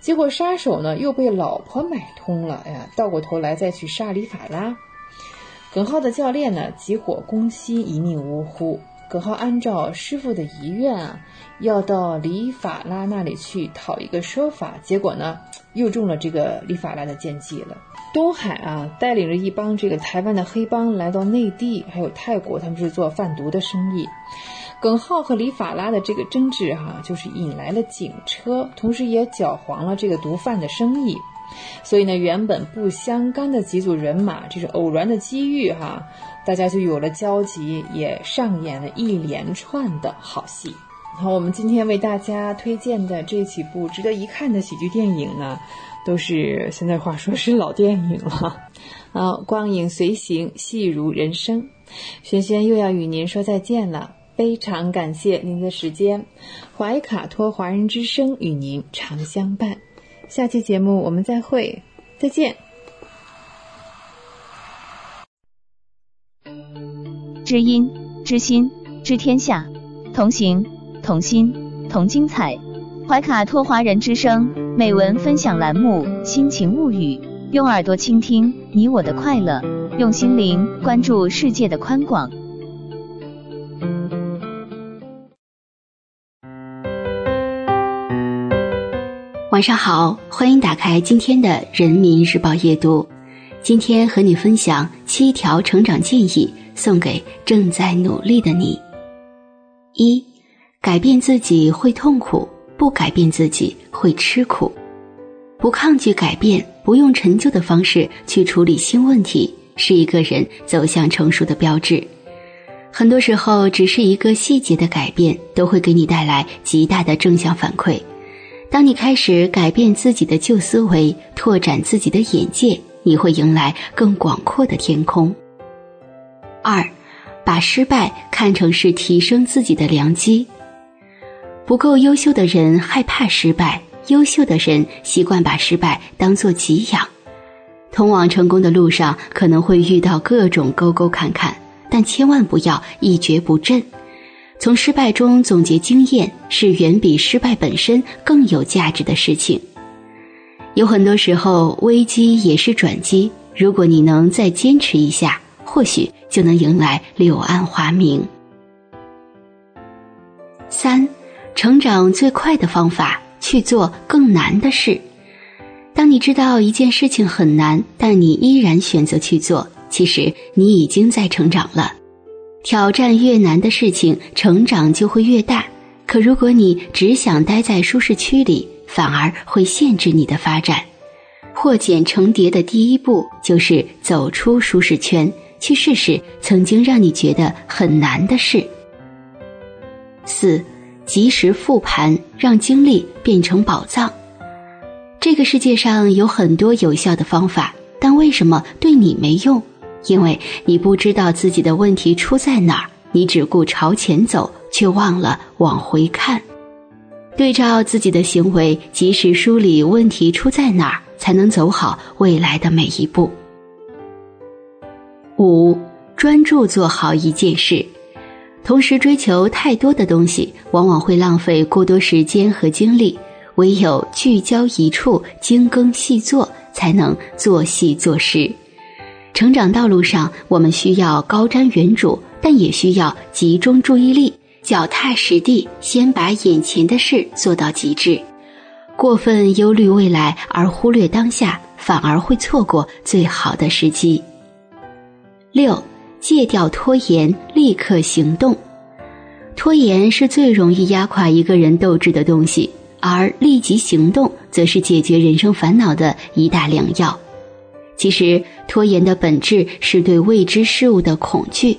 结果杀手呢又被老婆买通了，哎呀，倒过头来再去杀李法拉。耿浩的教练呢急火攻心，一命呜呼。耿浩按照师傅的遗愿啊，要到李法拉那里去讨一个说法。结果呢又中了这个李法拉的奸计了。东海啊带领着一帮这个台湾的黑帮来到内地，还有泰国，他们是做贩毒的生意。耿浩和李法拉的这个争执，哈，就是引来了警车，同时也搅黄了这个毒贩的生意。所以呢，原本不相干的几组人马，这是偶然的机遇，哈，大家就有了交集，也上演了一连串的好戏。好，我们今天为大家推荐的这几部值得一看的喜剧电影呢，都是现在话说是老电影了。<laughs> 啊，光影随行，戏如人生。轩轩又要与您说再见了。非常感谢您的时间，怀卡托华人之声与您常相伴。下期节目我们再会，再见。知音知心知天下，同行同心同精彩。怀卡托华人之声美文分享栏目《心情物语》，用耳朵倾听你我的快乐，用心灵关注世界的宽广。晚上好，欢迎打开今天的《人民日报》夜读。今天和你分享七条成长建议，送给正在努力的你。一、改变自己会痛苦，不改变自己会吃苦。不抗拒改变，不用陈旧的方式去处理新问题，是一个人走向成熟的标志。很多时候，只是一个细节的改变，都会给你带来极大的正向反馈。当你开始改变自己的旧思维，拓展自己的眼界，你会迎来更广阔的天空。二，把失败看成是提升自己的良机。不够优秀的人害怕失败，优秀的人习惯把失败当作给养。通往成功的路上可能会遇到各种沟沟坎坎，但千万不要一蹶不振。从失败中总结经验是远比失败本身更有价值的事情。有很多时候，危机也是转机。如果你能再坚持一下，或许就能迎来柳暗花明。三，成长最快的方法，去做更难的事。当你知道一件事情很难，但你依然选择去做，其实你已经在成长了。挑战越难的事情，成长就会越大。可如果你只想待在舒适区里，反而会限制你的发展。破茧成蝶的第一步就是走出舒适圈，去试试曾经让你觉得很难的事。四，及时复盘，让经历变成宝藏。这个世界上有很多有效的方法，但为什么对你没用？因为你不知道自己的问题出在哪儿，你只顾朝前走，却忘了往回看。对照自己的行为，及时梳理问题出在哪儿，才能走好未来的每一步。五，专注做好一件事，同时追求太多的东西，往往会浪费过多时间和精力。唯有聚焦一处，精耕细作，才能做细做实。成长道路上，我们需要高瞻远瞩，但也需要集中注意力。脚踏实地，先把眼前的事做到极致。过分忧虑未来而忽略当下，反而会错过最好的时机。六，戒掉拖延，立刻行动。拖延是最容易压垮一个人斗志的东西，而立即行动则是解决人生烦恼的一大良药。其实，拖延的本质是对未知事物的恐惧。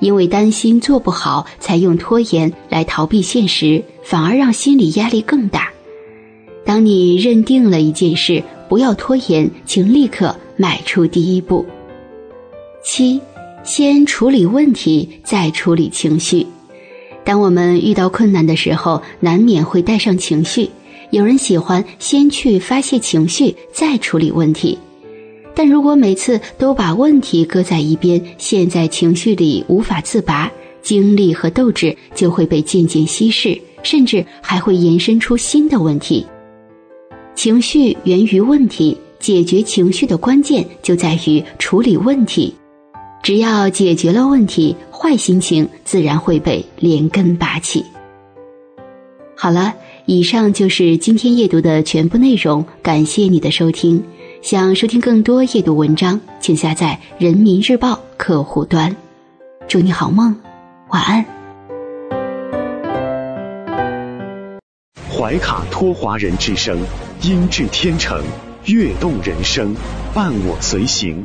因为担心做不好，才用拖延来逃避现实，反而让心理压力更大。当你认定了一件事，不要拖延，请立刻迈出第一步。七，先处理问题，再处理情绪。当我们遇到困难的时候，难免会带上情绪。有人喜欢先去发泄情绪，再处理问题。但如果每次都把问题搁在一边，陷在情绪里无法自拔，精力和斗志就会被渐渐稀释，甚至还会延伸出新的问题。情绪源于问题，解决情绪的关键就在于处理问题。只要解决了问题，坏心情自然会被连根拔起。好了，以上就是今天阅读的全部内容，感谢你的收听。想收听更多阅读文章，请下载人民日报客户端。祝你好梦，晚安。怀卡托华人之声，音质天成，悦动人生，伴我随行。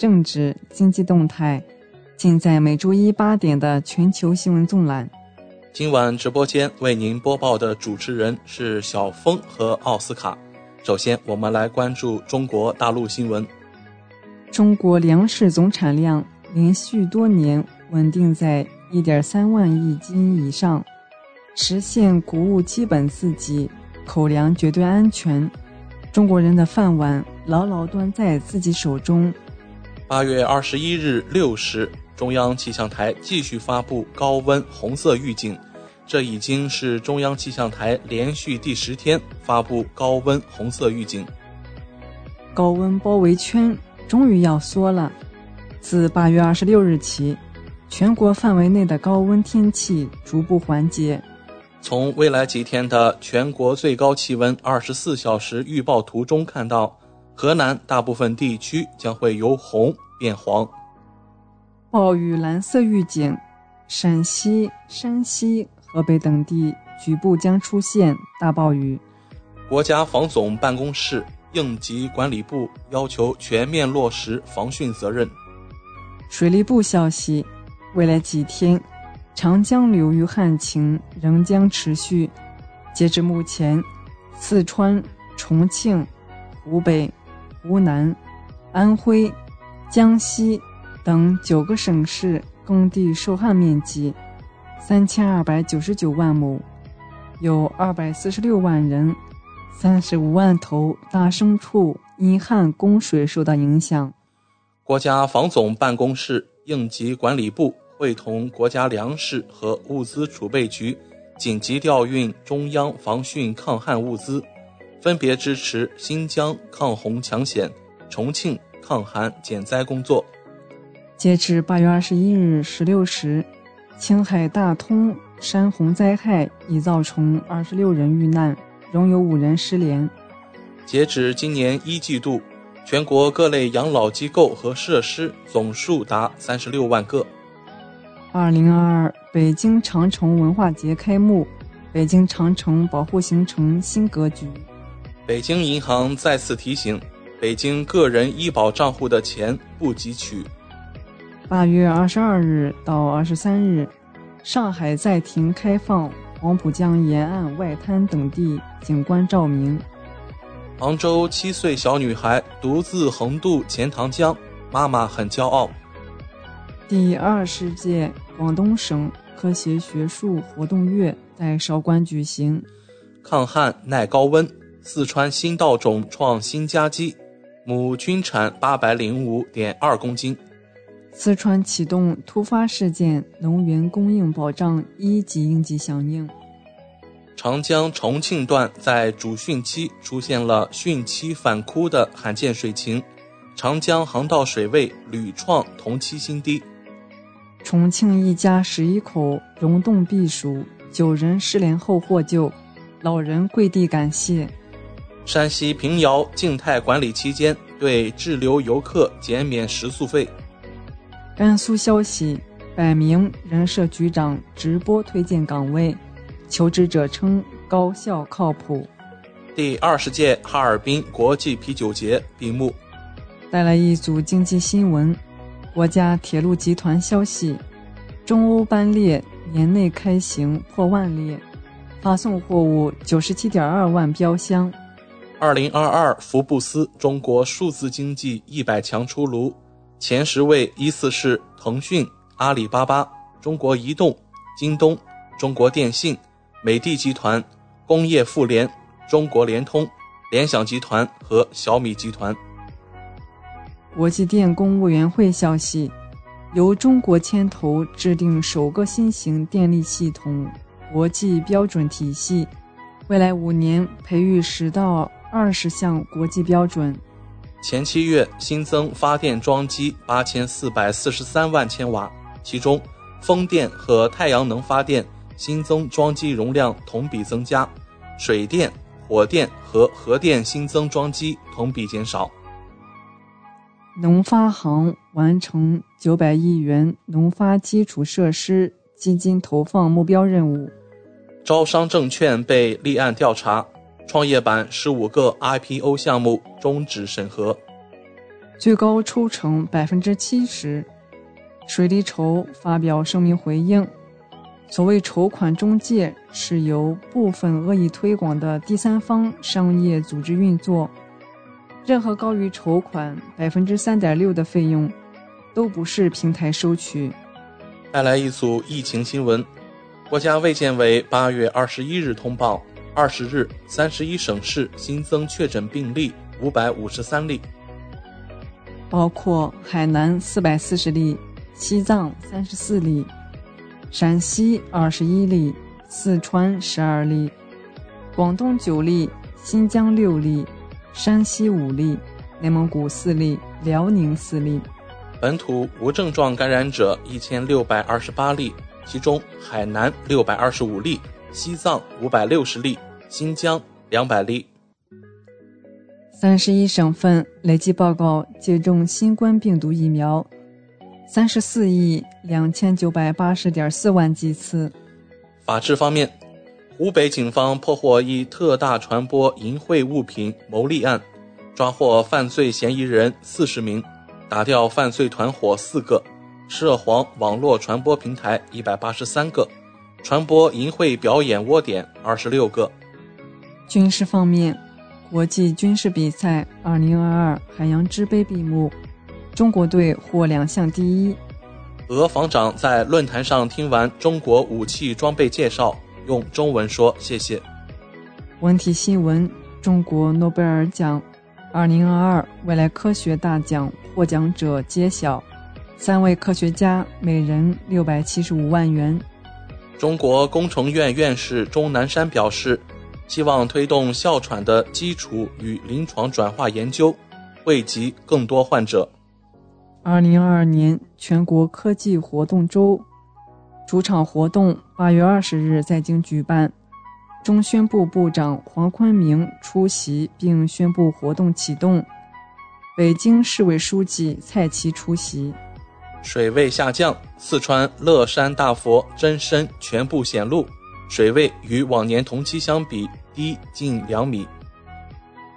政治经济动态，尽在每周一八点的《全球新闻纵览》。今晚直播间为您播报的主持人是小峰和奥斯卡。首先，我们来关注中国大陆新闻。中国粮食总产量连续多年稳定在一点三万亿斤以上，实现谷物基本自给，口粮绝对安全。中国人的饭碗牢牢端在自己手中。八月二十一日六时。中央气象台继续发布高温红色预警，这已经是中央气象台连续第十天发布高温红色预警。高温包围圈终于要缩了。自八月二十六日起，全国范围内的高温天气逐步缓解。从未来几天的全国最高气温二十四小时预报图中看到，河南大部分地区将会由红变黄。暴雨蓝色预警，陕西、山西、河北等地局部将出现大暴雨。国家防总办公室、应急管理部要求全面落实防汛责任。水利部消息，未来几天，长江流域旱情仍将持续。截至目前，四川、重庆、湖北、湖南、安徽。江西等九个省市耕地受旱面积三千二百九十九万亩，有二百四十六万人、三十五万头大牲畜因旱供水受到影响。国家防总办公室、应急管理部会同国家粮食和物资储备局紧急调运中央防汛抗旱物资，分别支持新疆抗洪抢险、重庆。抗旱减灾工作。截至八月二十一日十六时，青海大通山洪灾害已造成二十六人遇难，仍有五人失联。截止今年一季度，全国各类养老机构和设施总数达三十六万个。二零二二北京长城文化节开幕，北京长城保护形成新格局。北京银行再次提醒。北京个人医保账户的钱不急取。八月二十二日到二十三日，上海暂停开放黄浦江沿岸外滩等地景观照明。杭州七岁小女孩独自横渡钱塘江，妈妈很骄傲。第二十届广东省科学学术活动月在韶关举行。抗旱耐高温，四川新稻种创新佳绩。亩均产八百零五点二公斤。四川启动突发事件能源供应保障一级应急响应。长江重庆段在主汛期出现了汛期反枯的罕见水情，长江航道水位屡创同期新低。重庆一家十一口溶洞避暑，九人失联后获救，老人跪地感谢。山西平遥静态管理期间，对滞留游客减免食宿费。甘肃消息，百名人社局长直播推荐岗位，求职者称高效靠谱。第二十届哈尔滨国际啤酒节闭幕。带来一组经济新闻：国家铁路集团消息，中欧班列年内开行破万列，发送货物九十七点二万标箱。二零二二福布斯中国数字经济一百强出炉，前十位依次是腾讯、阿里巴巴、中国移动、京东、中国电信、美的集团、工业富联、中国联通、联想集团和小米集团。国际电工委员会消息，由中国牵头制定首个新型电力系统国际标准体系，未来五年培育十到。二十项国际标准。前七月新增发电装机八千四百四十三万千瓦，其中风电和太阳能发电新增装机容量同比增加，水电、火电和核电新增装机同比减少。农发行完成九百亿元农发基础设施基金投放目标任务。招商证券被立案调查。创业板十五个 IPO 项目终止审核，最高抽成百分之七十。水利筹发表声明回应：所谓筹款中介是由部分恶意推广的第三方商业组织运作，任何高于筹款百分之三点六的费用，都不是平台收取。带来一组疫情新闻：国家卫健委八月二十一日通报。二十日，三十一省市新增确诊病例五百五十三例，包括海南四百四十例、西藏三十四例、陕西二十一例、四川十二例、广东九例、新疆六例、山西五例、内蒙古四例、辽宁四例。本土无症状感染者一千六百二十八例，其中海南六百二十五例。西藏五百六十例，新疆两百例。三十一省份累计报告接种新冠病毒疫苗三十四亿两千九百八十点四万剂次。法治方面，湖北警方破获一特大传播淫秽物品牟利案，抓获犯罪嫌疑人四十名，打掉犯罪团伙四个，涉黄网络传播平台一百八十三个。传播淫秽表演窝点二十六个。军事方面，国际军事比赛二零二二海洋之杯闭幕，中国队获两项第一。俄防长在论坛上听完中国武器装备介绍，用中文说谢谢。文体新闻：中国诺贝尔奖二零二二未来科学大奖获奖者揭晓，三位科学家每人六百七十五万元。中国工程院院士钟南山表示，希望推动哮喘的基础与临床转化研究，惠及更多患者。二零二二年全国科技活动周主场活动八月二十日在京举办，中宣部部长黄坤明出席并宣布活动启动，北京市委书记蔡奇出席。水位下降，四川乐山大佛真身全部显露，水位与往年同期相比低近两米。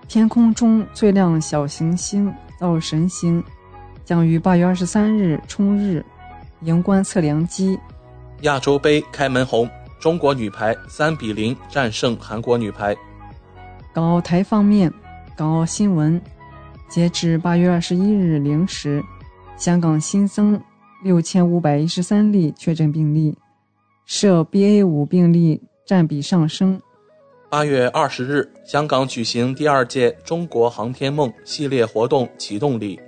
天空中最亮小行星灶神星。将于八月二十三日冲日，迎观测量机。亚洲杯开门红，中国女排三比零战胜韩国女排。港澳台方面，港澳新闻：截至八月二十一日零时，香港新增六千五百一十三例确诊病例，涉 BA 五病例占比上升。八月二十日，香港举行第二届中国航天梦系列活动启动礼。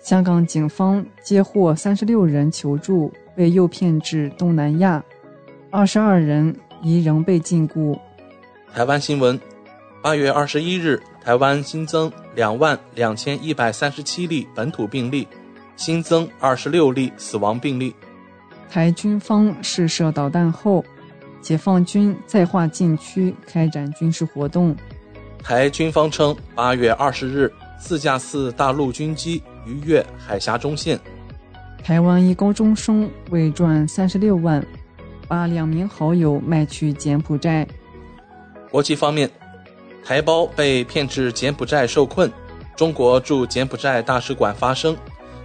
香港警方接获三十六人求助，被诱骗至东南亚，二十二人疑仍被禁锢。台湾新闻：八月二十一日，台湾新增两万两千一百三十七例本土病例，新增二十六例死亡病例。台军方试射导弹后，解放军在化禁区开展军事活动。台军方称，八月二十日，四架次大陆军机。逾越海峡中线。台湾一高中生为赚三十六万，把两名好友卖去柬埔寨。国际方面，台胞被骗至柬埔寨受困，中国驻柬埔寨大使馆发声：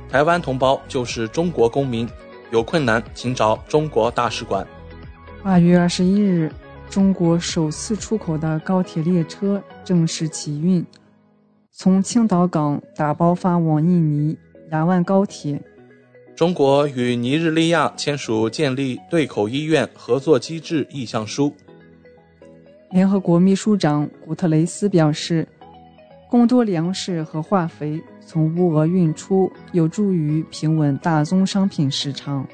台湾同胞就是中国公民，有困难请找中国大使馆。八月二十一日，中国首次出口的高铁列车正式启运。从青岛港打包发往印尼雅万高铁。中国与尼日利亚签署建立对口医院合作机制意向书。联合国秘书长古特雷斯表示，更多粮食和化肥从乌俄运出，有助于平稳大宗商品市场。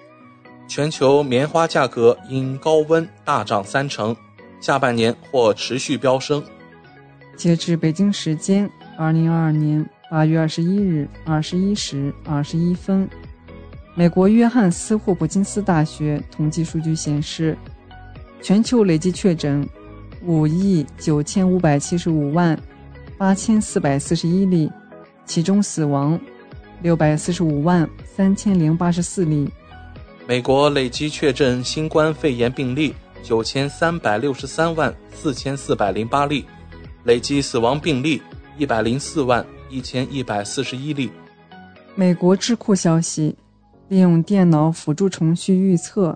全球棉花价格因高温大涨三成，下半年或持续飙升。截至北京时间。二零二二年八月二十一日二十一时二十一分，美国约翰斯霍普金斯大学统计数据显示，全球累计确诊五亿九千五百七十五万八千四百四十一例，其中死亡六百四十五万三千零八十四例。美国累计确诊新冠肺炎病例九千三百六十三万四千四百零八例，累计死亡病例。一百零四万一千一百四十一例。美国智库消息，利用电脑辅助程序预测，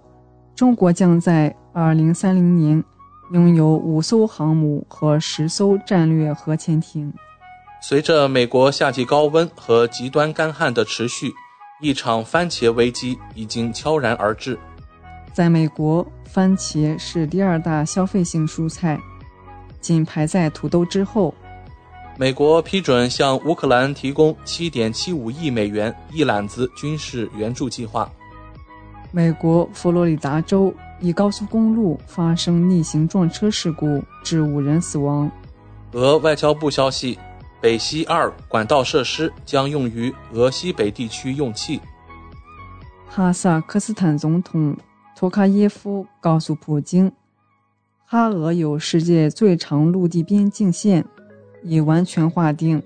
中国将在二零三零年拥有五艘航母和十艘战略核潜艇。随着美国夏季高温和极端干旱的持续，一场番茄危机已经悄然而至。在美国，番茄是第二大消费性蔬菜，仅排在土豆之后。美国批准向乌克兰提供7.75亿美元一揽子军事援助计划。美国佛罗里达州一高速公路发生逆行撞车事故，致五人死亡。俄外交部消息，北溪二管道设施将用于俄西北地区用气。哈萨克斯坦总统托卡耶夫告诉普京，哈俄有世界最长陆地边境线。已完全划定。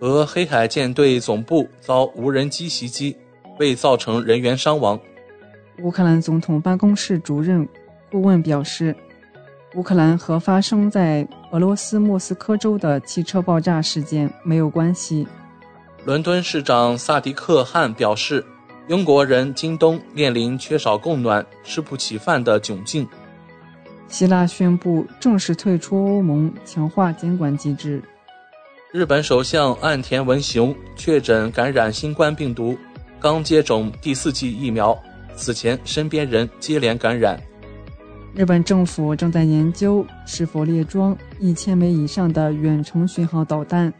俄黑海舰队总部遭无人机袭击，未造成人员伤亡。乌克兰总统办公室主任顾问表示，乌克兰和发生在俄罗斯莫斯科州的汽车爆炸事件没有关系。伦敦市长萨迪克汗表示，英国人今冬面临缺少供暖、吃不起饭的窘境。希腊宣布正式退出欧盟强化监管机制。日本首相岸田文雄确诊感染新冠病毒，刚接种第四剂疫苗，此前身边人接连感染。日本政府正在研究是否列装一千枚以上的远程巡航导弹，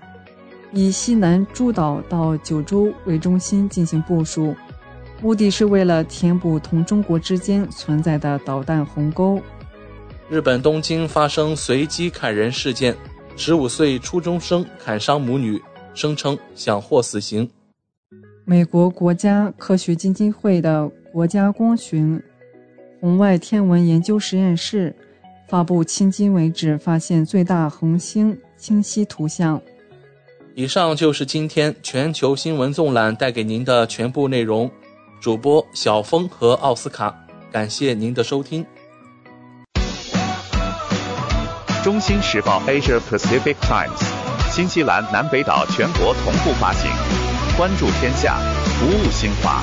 以西南诸岛到九州为中心进行部署，目的是为了填补同中国之间存在的导弹鸿沟。日本东京发生随机砍人事件，十五岁初中生砍伤母女，声称想获死刑。美国国家科学基金会的国家光学。红外天文研究实验室发布迄今为止发现最大恒星清晰图像。以上就是今天全球新闻纵览带给您的全部内容。主播小峰和奥斯卡，感谢您的收听。中新时报 Asia Pacific Times，新西兰南北岛全国同步发行。关注天下，服务新华。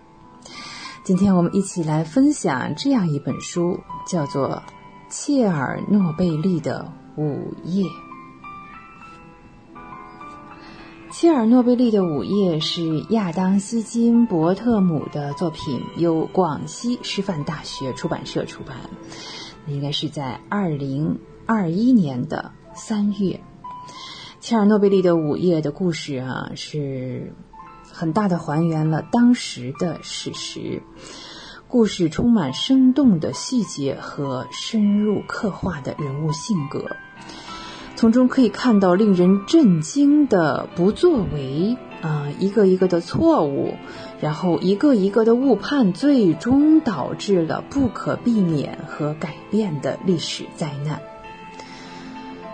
今天我们一起来分享这样一本书，叫做《切尔诺贝利的午夜》。切尔诺贝利的午夜是亚当·希金伯特姆的作品，由广西师范大学出版社出版，应该是在二零二一年的三月。切尔诺贝利的午夜的故事啊，是。很大的还原了当时的史实，故事充满生动的细节和深入刻画的人物性格，从中可以看到令人震惊的不作为啊，一个一个的错误，然后一个一个的误判，最终导致了不可避免和改变的历史灾难。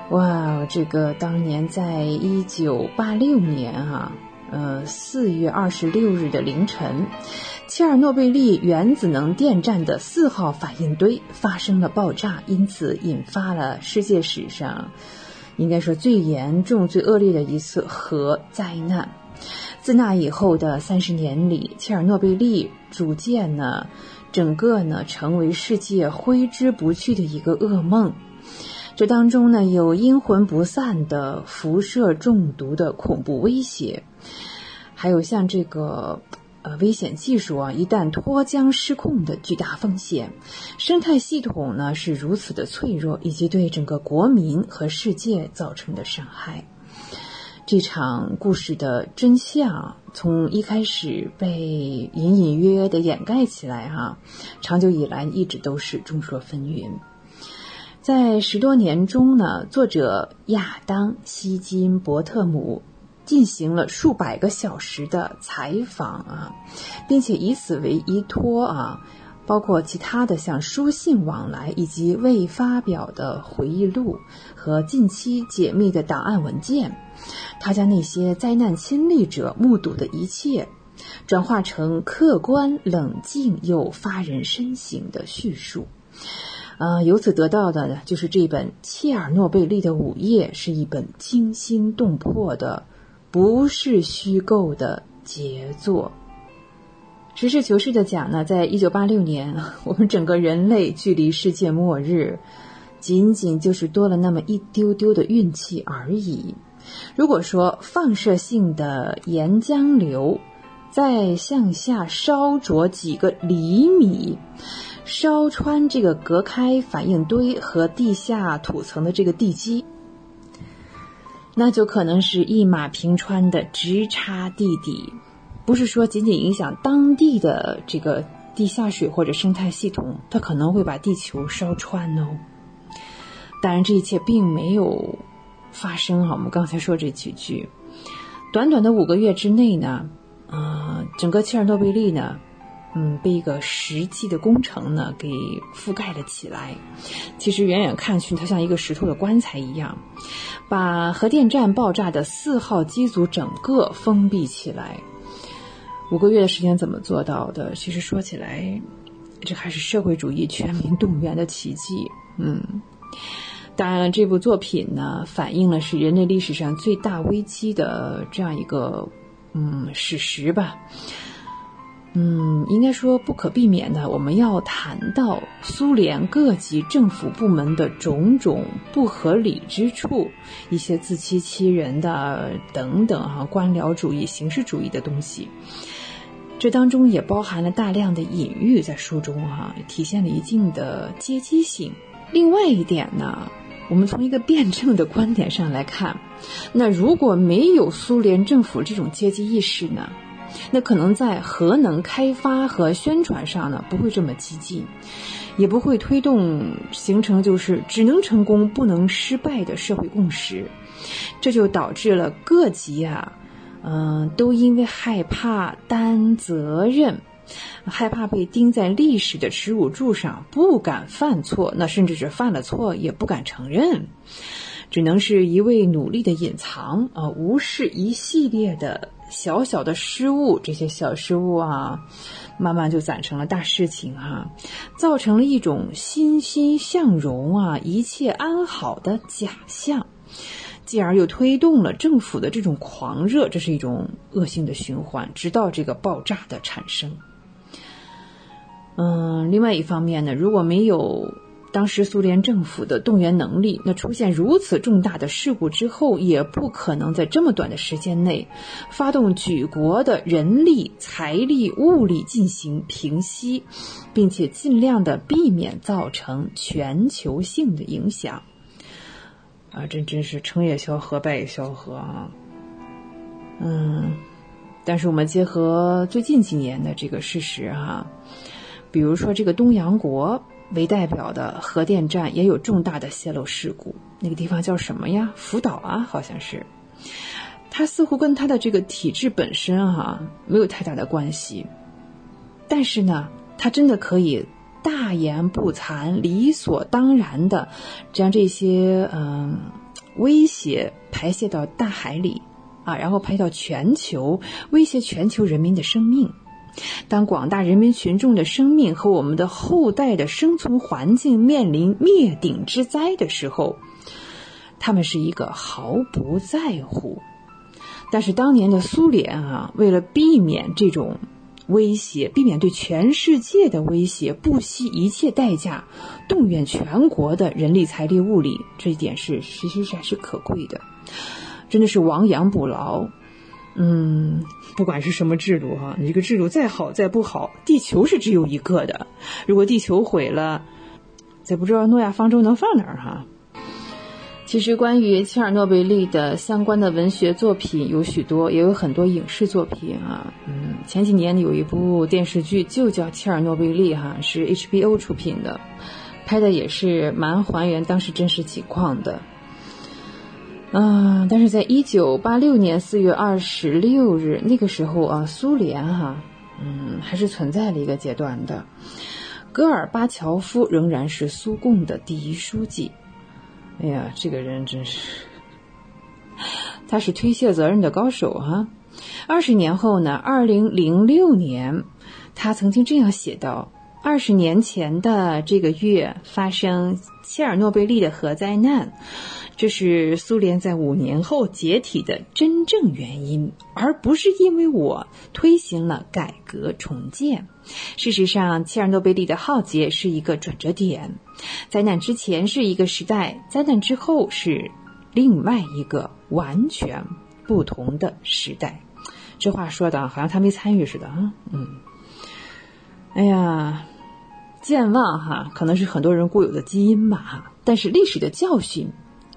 哇，这个当年在一九八六年啊。呃，四月二十六日的凌晨，切尔诺贝利原子能电站的四号反应堆发生了爆炸，因此引发了世界史上应该说最严重、最恶劣的一次核灾难。自那以后的三十年里，切尔诺贝利逐渐呢，整个呢成为世界挥之不去的一个噩梦。这当中呢，有阴魂不散的辐射中毒的恐怖威胁，还有像这个呃危险技术啊，一旦脱缰失控的巨大风险，生态系统呢是如此的脆弱，以及对整个国民和世界造成的伤害。这场故事的真相从一开始被隐隐约约的掩盖起来，哈，长久以来一直都是众说纷纭。在十多年中呢，作者亚当·希金伯特姆进行了数百个小时的采访啊，并且以此为依托啊，包括其他的像书信往来以及未发表的回忆录和近期解密的档案文件。他将那些灾难亲历者目睹的一切，转化成客观、冷静又发人深省的叙述。呃，由此得到的呢就是这本切尔诺贝利的午夜是一本惊心动魄的，不是虚构的杰作。实事求是的讲呢，在一九八六年，<laughs> 我们整个人类距离世界末日，仅仅就是多了那么一丢丢的运气而已。如果说放射性的岩浆流再向下烧灼几个厘米，烧穿这个隔开反应堆和地下土层的这个地基，那就可能是一马平川的直插地底，不是说仅仅影响当地的这个地下水或者生态系统，它可能会把地球烧穿哦。当然，这一切并没有。发生哈，我们刚才说这几句，短短的五个月之内呢，呃，整个切尔诺贝利呢，嗯，被一个实际的工程呢给覆盖了起来。其实远远看去，它像一个石头的棺材一样，把核电站爆炸的四号机组整个封闭起来。五个月的时间怎么做到的？其实说起来，这还是社会主义全民动员的奇迹。嗯。当然了，这部作品呢，反映了是人类历史上最大危机的这样一个嗯史实吧。嗯，应该说不可避免的，我们要谈到苏联各级政府部门的种种不合理之处，一些自欺欺人的等等哈，官僚主义、形式主义的东西。这当中也包含了大量的隐喻，在书中哈，体现了一定的阶级性。另外一点呢。我们从一个辩证的观点上来看，那如果没有苏联政府这种阶级意识呢，那可能在核能开发和宣传上呢不会这么激进，也不会推动形成就是只能成功不能失败的社会共识，这就导致了各级啊，嗯，都因为害怕担责任。害怕被钉在历史的耻辱柱上，不敢犯错，那甚至是犯了错也不敢承认，只能是一味努力的隐藏啊，无视一系列的小小的失误，这些小失误啊，慢慢就攒成了大事情啊，造成了一种欣欣向荣啊，一切安好的假象，继而又推动了政府的这种狂热，这是一种恶性的循环，直到这个爆炸的产生。嗯，另外一方面呢，如果没有当时苏联政府的动员能力，那出现如此重大的事故之后，也不可能在这么短的时间内发动举国的人力、财力、物力进行平息，并且尽量的避免造成全球性的影响。啊，这真是成也萧何，败也萧何啊！嗯，但是我们结合最近几年的这个事实哈。比如说，这个东洋国为代表的核电站也有重大的泄漏事故。那个地方叫什么呀？福岛啊，好像是。它似乎跟它的这个体制本身哈没有太大的关系，但是呢，它真的可以大言不惭、理所当然的将这些嗯威胁排泄到大海里啊，然后排到全球，威胁全球人民的生命。当广大人民群众的生命和我们的后代的生存环境面临灭顶之灾的时候，他们是一个毫不在乎。但是当年的苏联啊，为了避免这种威胁，避免对全世界的威胁，不惜一切代价动员全国的人力、财力、物力，这一点是其实还是可贵的，真的是亡羊补牢。嗯。不管是什么制度哈，你这个制度再好再不好，地球是只有一个的。如果地球毁了，再不知道诺亚方舟能放哪儿哈。其实关于切尔诺贝利的相关的文学作品有许多，也有很多影视作品啊。嗯，前几年有一部电视剧就叫《切尔诺贝利》哈，是 HBO 出品的，拍的也是蛮还原当时真实情况的。啊！但是在一九八六年四月二十六日那个时候啊，苏联哈，嗯，还是存在了一个阶段的。戈尔巴乔夫仍然是苏共的第一书记。哎呀，这个人真是，他是推卸责任的高手啊！二十年后呢？二零零六年，他曾经这样写道：“二十年前的这个月发生切尔诺贝利的核灾难，这是苏联在五年后解体的真正原因，而不是因为我推行了改革重建。事实上，切尔诺贝利的浩劫是一个转折点。灾难之前是一个时代，灾难之后是另外一个完全不同的时代。”这话说的好像他没参与似的啊，嗯，哎呀，健忘哈，可能是很多人固有的基因吧。但是历史的教训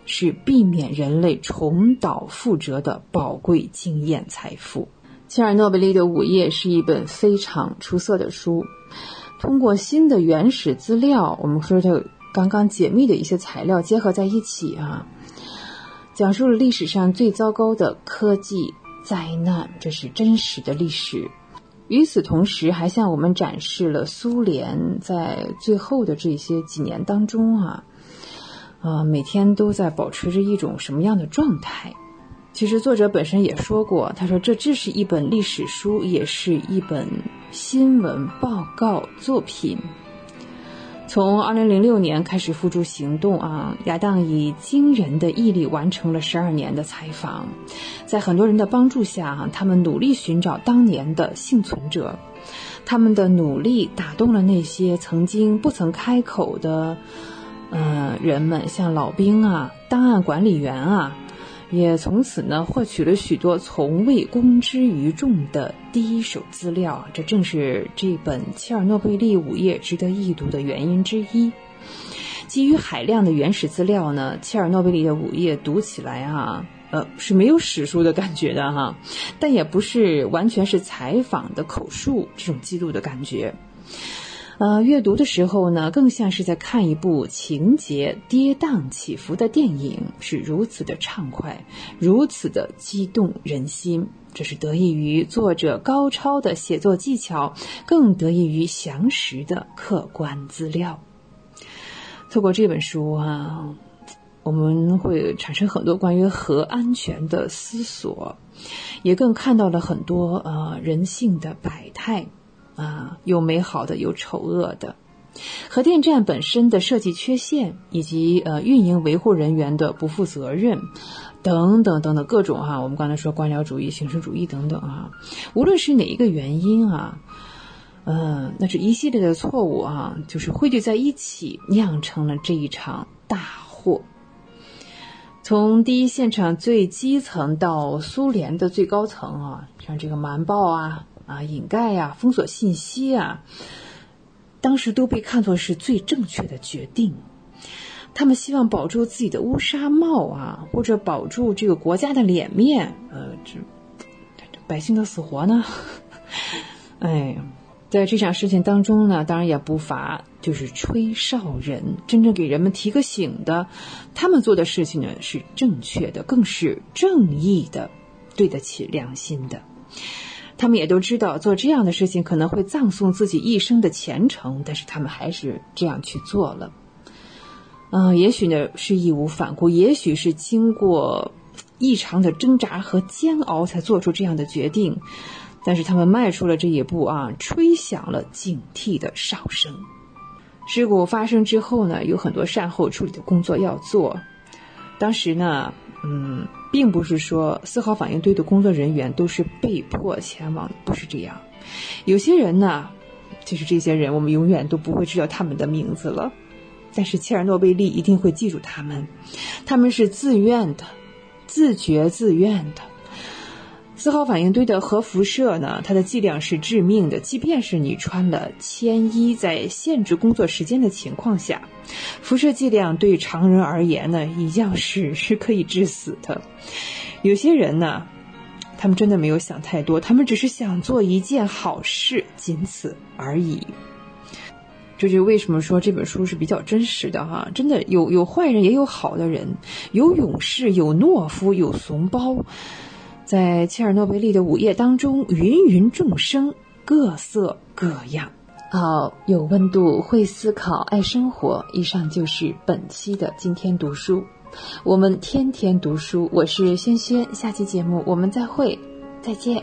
是避免人类重蹈覆辙的宝贵经验财富。切尔诺贝利的午夜是一本非常出色的书，通过新的原始资料，我们说的刚刚解密的一些材料结合在一起啊，讲述了历史上最糟糕的科技。灾难，这是真实的历史。与此同时，还向我们展示了苏联在最后的这些几年当中啊，啊，每天都在保持着一种什么样的状态？其实作者本身也说过，他说这这是一本历史书，也是一本新闻报告作品。从二零零六年开始付诸行动啊，亚当以惊人的毅力完成了十二年的采访，在很多人的帮助下，他们努力寻找当年的幸存者，他们的努力打动了那些曾经不曾开口的，呃，人们，像老兵啊、档案管理员啊。也从此呢获取了许多从未公之于众的第一手资料，这正是这本《切尔诺贝利午夜》值得一读的原因之一。基于海量的原始资料呢，《切尔诺贝利的午夜》读起来啊，呃，是没有史书的感觉的哈，但也不是完全是采访的口述这种记录的感觉。呃，阅读的时候呢，更像是在看一部情节跌宕起伏的电影，是如此的畅快，如此的激动人心。这是得益于作者高超的写作技巧，更得益于详实的客观资料。透过这本书啊，我们会产生很多关于核安全的思索，也更看到了很多呃人性的百态。啊，有美好的，有丑恶的。核电站本身的设计缺陷，以及呃运营维护人员的不负责任，等等等等各种哈，我们刚才说官僚主义、形式主义等等啊，无论是哪一个原因啊，嗯，那是一系列的错误啊，就是汇聚在一起，酿成了这一场大祸。从第一现场最基层到苏联的最高层啊，像这个瞒报啊。啊，掩盖呀，封锁信息啊，当时都被看作是最正确的决定。他们希望保住自己的乌纱帽啊，或者保住这个国家的脸面。呃，这百姓的死活呢？<laughs> 哎，在这场事情当中呢，当然也不乏就是吹哨人，真正给人们提个醒的。他们做的事情呢是正确的，更是正义的，对得起良心的。他们也都知道做这样的事情可能会葬送自己一生的前程，但是他们还是这样去做了。嗯，也许呢是义无反顾，也许是经过异常的挣扎和煎熬才做出这样的决定，但是他们迈出了这一步啊，吹响了警惕的哨声。事故发生之后呢，有很多善后处理的工作要做。当时呢，嗯。并不是说四号反应堆的工作人员都是被迫前往的，不是这样。有些人呢，就是这些人，我们永远都不会知道他们的名字了。但是切尔诺贝利一定会记住他们，他们是自愿的、自觉自愿的。四号反应堆的核辐射呢，它的剂量是致命的。即便是你穿了铅衣，在限制工作时间的情况下，辐射剂量对常人而言呢，一样是是可以致死的。有些人呢，他们真的没有想太多，他们只是想做一件好事，仅此而已。这就为什么说这本书是比较真实的哈，真的有有坏人，也有好的人，有勇士，有懦夫，有怂包。在切尔诺贝利的午夜当中，芸芸众生，各色各样。好，有温度，会思考，爱生活。以上就是本期的今天读书。我们天天读书，我是萱萱。下期节目我们再会，再见。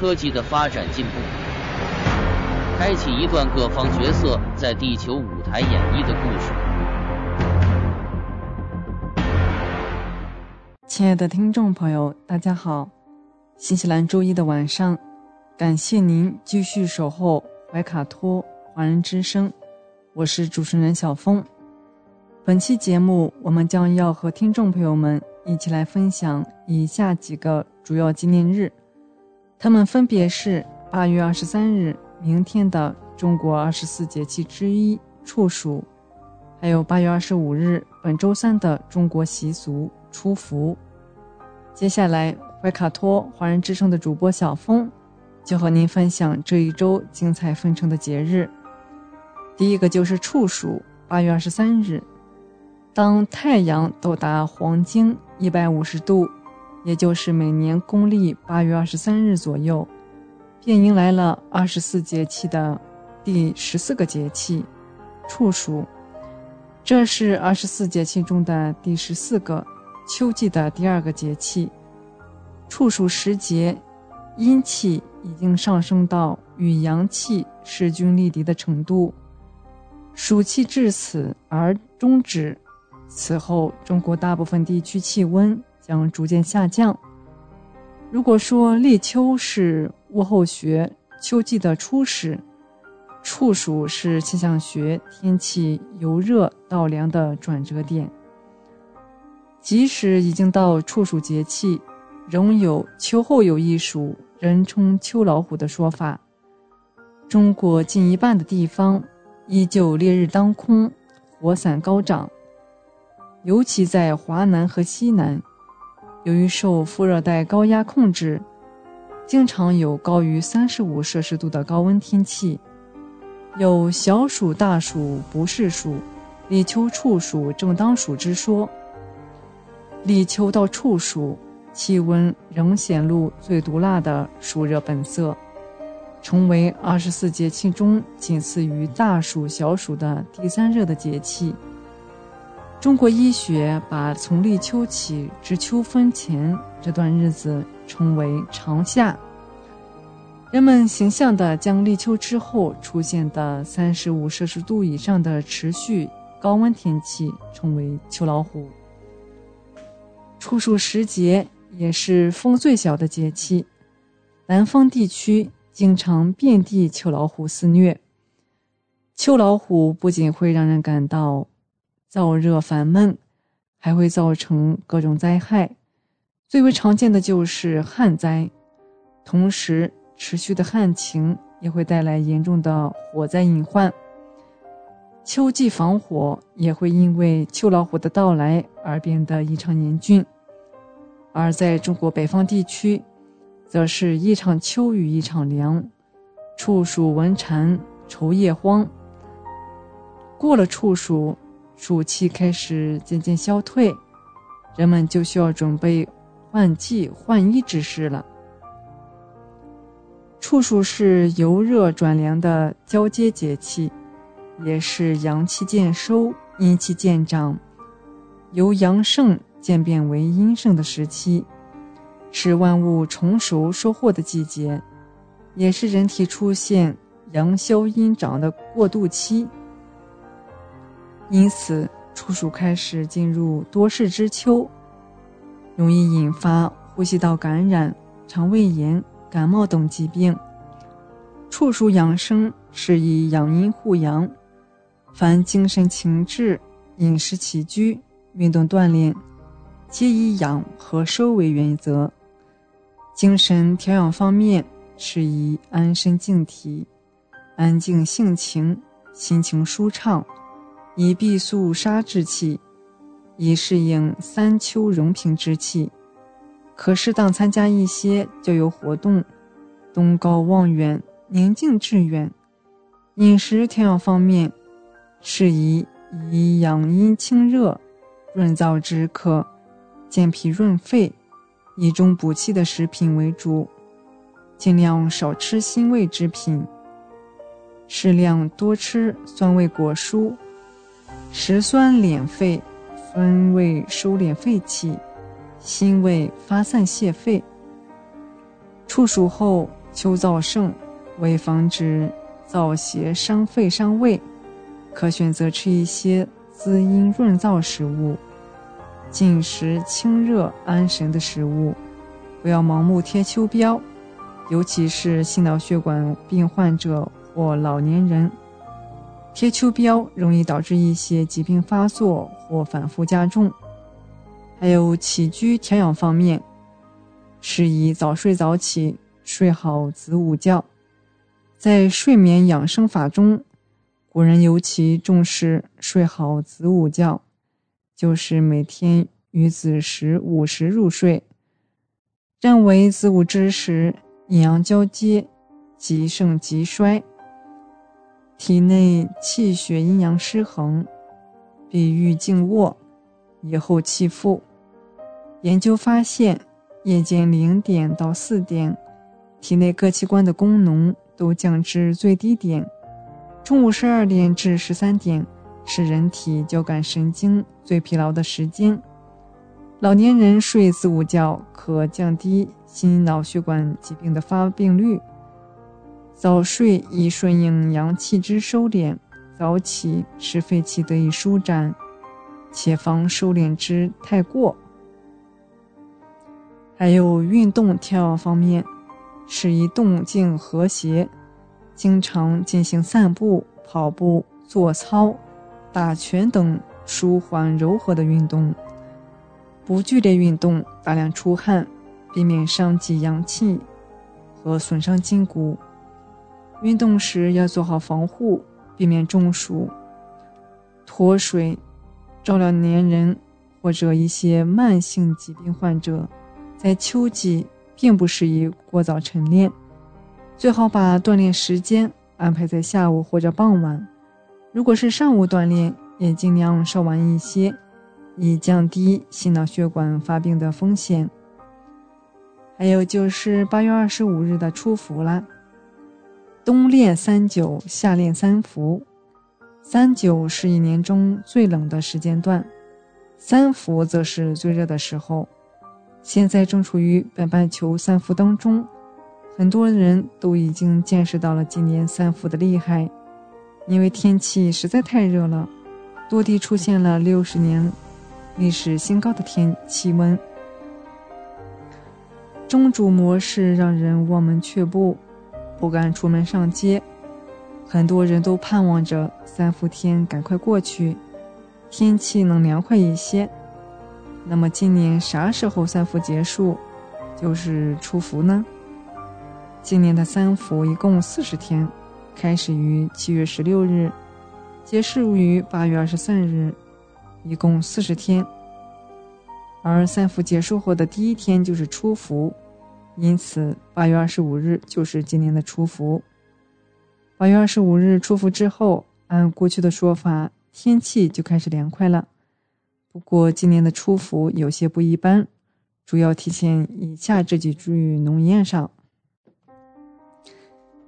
科技的发展进步，开启一段各方角色在地球舞台演绎的故事。亲爱的听众朋友，大家好！新西兰周一的晚上，感谢您继续守候怀卡托华人之声，我是主持人小峰。本期节目，我们将要和听众朋友们。一起来分享以下几个主要纪念日，他们分别是八月二十三日，明天的中国二十四节气之一处暑，还有八月二十五日，本周三的中国习俗初伏。接下来，怀卡托华人之声的主播小峰就和您分享这一周精彩纷呈的节日。第一个就是处暑，八月二十三日。当太阳到达黄经一百五十度，也就是每年公历八月二十三日左右，便迎来了二十四节气的第十四个节气——处暑。这是二十四节气中的第十四个，秋季的第二个节气。处暑时节，阴气已经上升到与阳气势均力敌的程度，暑气至此而终止。此后，中国大部分地区气温将逐渐下降。如果说立秋是物候学秋季的初始，处暑是气象学天气由热到凉的转折点。即使已经到处暑节气，仍有“秋后有一暑，人称秋老虎”的说法。中国近一半的地方依旧烈日当空，火伞高涨。尤其在华南和西南，由于受副热带高压控制，经常有高于三十五摄氏度的高温天气。有小暑、大暑不是暑，立秋、处暑正当暑之说。立秋到处暑，气温仍显露最毒辣的暑热本色，成为二十四节气中仅次于大暑、小暑的第三热的节气。中国医学把从立秋起至秋分前这段日子称为长夏。人们形象地将立秋之后出现的三十五摄氏度以上的持续高温天气称为秋老虎。处暑时节也是风最小的节气，南方地区经常遍地秋老虎肆虐。秋老虎不仅会让人感到。燥热烦闷，还会造成各种灾害，最为常见的就是旱灾。同时，持续的旱情也会带来严重的火灾隐患。秋季防火也会因为秋老虎的到来而变得异常严峻。而在中国北方地区，则是一场秋雨一场凉，处暑闻蝉，愁叶荒。过了处暑。暑气开始渐渐消退，人们就需要准备换季换衣之事了。处暑是由热转凉的交接节气，也是阳气渐收、阴气渐长，由阳盛渐变为阴盛的时期，是万物成熟收获的季节，也是人体出现阳消阴长的过渡期。因此，处暑开始进入多事之秋，容易引发呼吸道感染、肠胃炎、感冒等疾病。处暑养生是以养阴护阳，凡精神情志、饮食起居、运动锻炼，皆以养和收为原则。精神调养方面是以安身静体、安静性情、心情舒畅，以避肃杀之气，以适应三秋荣平之气。可适当参加一些郊游活动，东高望远，宁静致远。饮食调养方面是以以养阴清热、润燥止渴、健脾润肺。以中补气的食品为主，尽量少吃辛味之品，适量多吃酸味果蔬，食酸敛肺，酸味收敛肺气，辛味发散泄肺。处暑后秋燥盛，为防止燥邪伤肺伤胃，可选择吃一些滋阴润燥食物。进食清热安神的食物，不要盲目贴秋膘，尤其是心脑血管病患者或老年人，贴秋膘容易导致一些疾病发作或反复加重。还有起居调养方面，适宜早睡早起，睡好子午觉。在睡眠养生法中，古人尤其重视睡好子午觉。就是每天于子时午时入睡，认为子午之时阴阳交接，极盛极衰，体内气血阴阳失衡，必欲静卧，以后气复。研究发现，夜间零点到四点，体内各器官的功能都降至最低点；中午十二点至十三点。是人体交感神经最疲劳的时间，老年人睡子午觉可降低心脑血管疾病的发病率。早睡以顺应阳气之收敛，早起使肺气得以舒展，且防收敛之太过。还有运动调养方面，适宜动静和谐，经常进行散步、跑步、做操。打拳等舒缓柔和的运动，不剧烈运动，大量出汗，避免伤及阳气和损伤筋骨。运动时要做好防护，避免中暑、脱水。照料年人或者一些慢性疾病患者，在秋季并不适宜过早晨练，最好把锻炼时间安排在下午或者傍晚。如果是上午锻炼，也尽量稍晚一些，以降低心脑血管发病的风险。还有就是八月二十五日的初伏了，冬练三九，夏练三伏。三九是一年中最冷的时间段，三伏则是最热的时候。现在正处于北半球三伏当中，很多人都已经见识到了今年三伏的厉害。因为天气实在太热了，多地出现了六十年历史新高的天气温。中主模式让人望门却步，不敢出门上街。很多人都盼望着三伏天赶快过去，天气能凉快一些。那么今年啥时候三伏结束，就是初伏呢？今年的三伏一共四十天。开始于七月十六日，结束于八月二十三日，一共四十天。而三伏结束后的第一天就是初伏，因此八月二十五日就是今年的初伏。八月二十五日初伏之后，按过去的说法，天气就开始凉快了。不过今年的初伏有些不一般，主要体现以下这几句农谚上。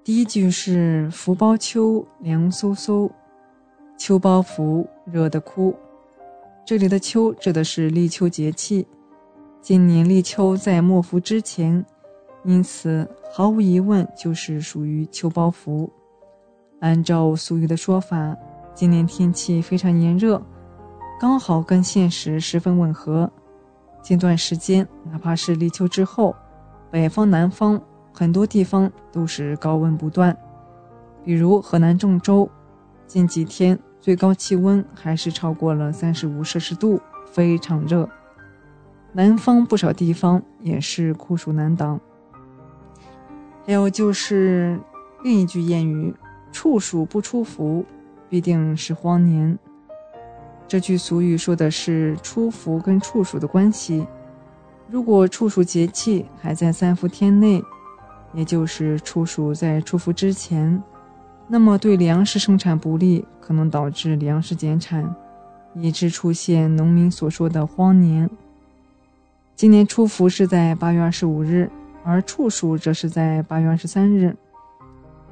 第一句是“福包秋，凉飕飕，秋包福，热得哭”。这里的“秋”指的是立秋节气。今年立秋在末伏之前，因此毫无疑问就是属于秋包服。按照俗语的说法，今年天气非常炎热，刚好跟现实十分吻合。近段时间，哪怕是立秋之后，北方、南方。很多地方都是高温不断，比如河南郑州，近几天最高气温还是超过了三十五摄氏度，非常热。南方不少地方也是酷暑难挡。还有就是另一句谚语：“处暑不出伏，必定是荒年。”这句俗语说的是出伏跟处暑的关系。如果处暑节气还在三伏天内，也就是处暑在出伏之前，那么对粮食生产不利，可能导致粮食减产，以致出现农民所说的荒年。今年出伏是在八月二十五日，而处暑则是在八月二十三日，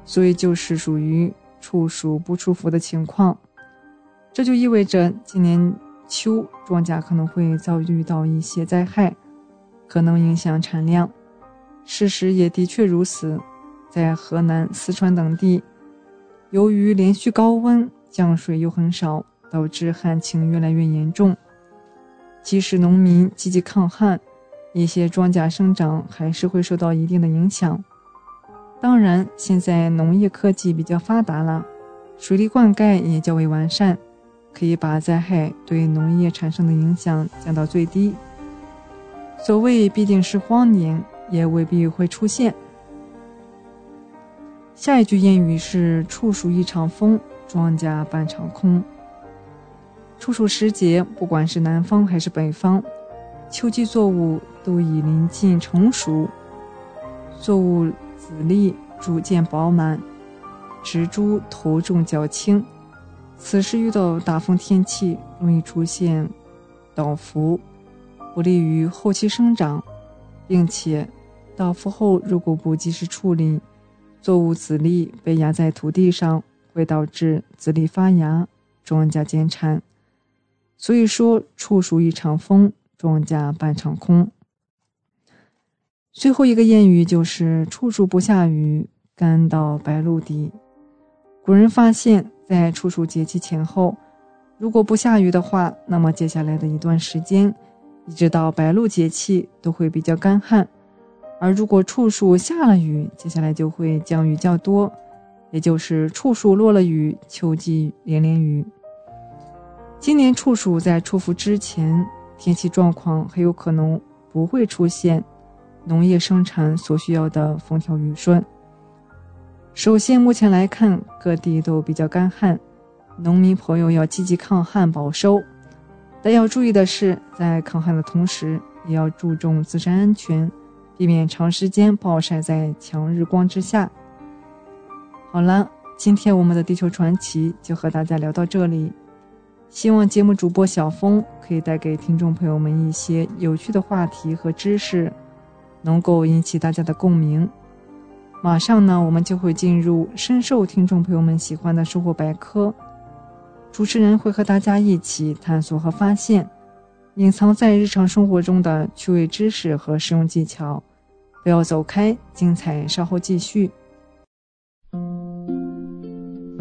所以就是属于处暑不出伏的情况。这就意味着今年秋庄稼可能会遭遇到一些灾害，可能影响产量。事实也的确如此，在河南、四川等地，由于连续高温，降水又很少，导致旱情越来越严重。即使农民积极抗旱，一些庄稼生长还是会受到一定的影响。当然，现在农业科技比较发达了，水利灌溉也较为完善。可以把灾害对农业产生的影响降到最低。所谓必定是荒年，也未必会出现。下一句谚语是“处暑一场风，庄稼半场空”。处暑时节，不管是南方还是北方，秋季作物都已临近成熟，作物籽粒逐渐饱满，植株头重脚轻。此时遇到大风天气，容易出现倒伏，不利于后期生长，并且倒伏后如果不及时处理，作物籽粒被压在土地上，会导致籽粒发芽，庄稼减产。所以说，处暑一场风，庄稼半场空。最后一个谚语就是“处暑不下雨，干到白露地”。古人发现。在处暑节气前后，如果不下雨的话，那么接下来的一段时间，一直到白露节气都会比较干旱；而如果处暑下了雨，接下来就会降雨较多，也就是处暑落了雨，秋季连连雨。今年处暑在出伏之前，天气状况很有可能不会出现农业生产所需要的风调雨顺。首先，目前来看，各地都比较干旱，农民朋友要积极抗旱保收。但要注意的是，在抗旱的同时，也要注重自身安全，避免长时间暴晒在强日光之下。好了，今天我们的地球传奇就和大家聊到这里。希望节目主播小峰可以带给听众朋友们一些有趣的话题和知识，能够引起大家的共鸣。马上呢，我们就会进入深受听众朋友们喜欢的生活百科。主持人会和大家一起探索和发现隐藏在日常生活中的趣味知识和实用技巧。不要走开，精彩稍后继续。